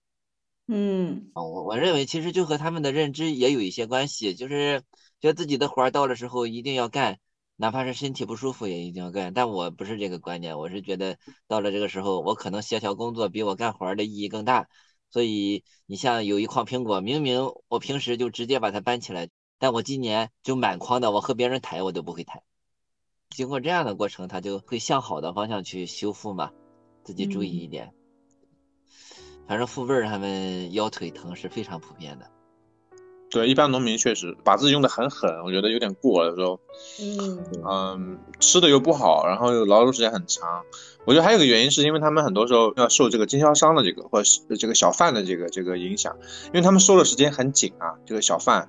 嗯，我我认为其实就和他们的认知也有一些关系，就是觉得自己的活儿到了时候一定要干，哪怕是身体不舒服也一定要干。但我不是这个观念，我是觉得到了这个时候，我可能协调工作比我干活儿的意义更大。所以你像有一筐苹果，明明我平时就直接把它搬起来，但我今年就满筐的，我和别人抬我都不会抬。经过这样的过程，它就会向好的方向去修复嘛，自己注意一点。反正父辈儿他们腰腿疼是非常普遍的。对，一般农民确实把自己用的很狠，我觉得有点过了。时候，嗯嗯，吃的又不好，然后又劳动时间很长。我觉得还有个原因，是因为他们很多时候要受这个经销商的这个或者是这个小贩的这个这个影响，因为他们收的时间很紧啊。这个小贩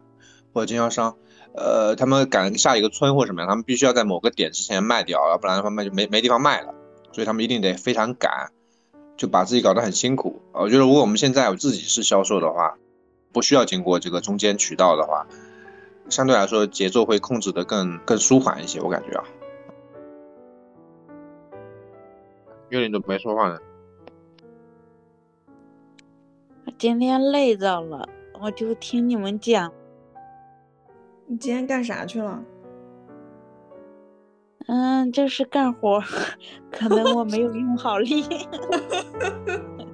或者经销商，呃，他们赶下一个村或什么样，他们必须要在某个点之前卖掉，要不然的话卖就没没地方卖了，所以他们一定得非常赶，就把自己搞得很辛苦。我觉得如果我们现在我自己是销售的话，不需要经过这个中间渠道的话，相对来说节奏会控制的更更舒缓一些，我感觉啊。月玲都没说话呢。今天累着了，我就听你们讲。你今天干啥去了？嗯，就是干活，可能我没有用好力。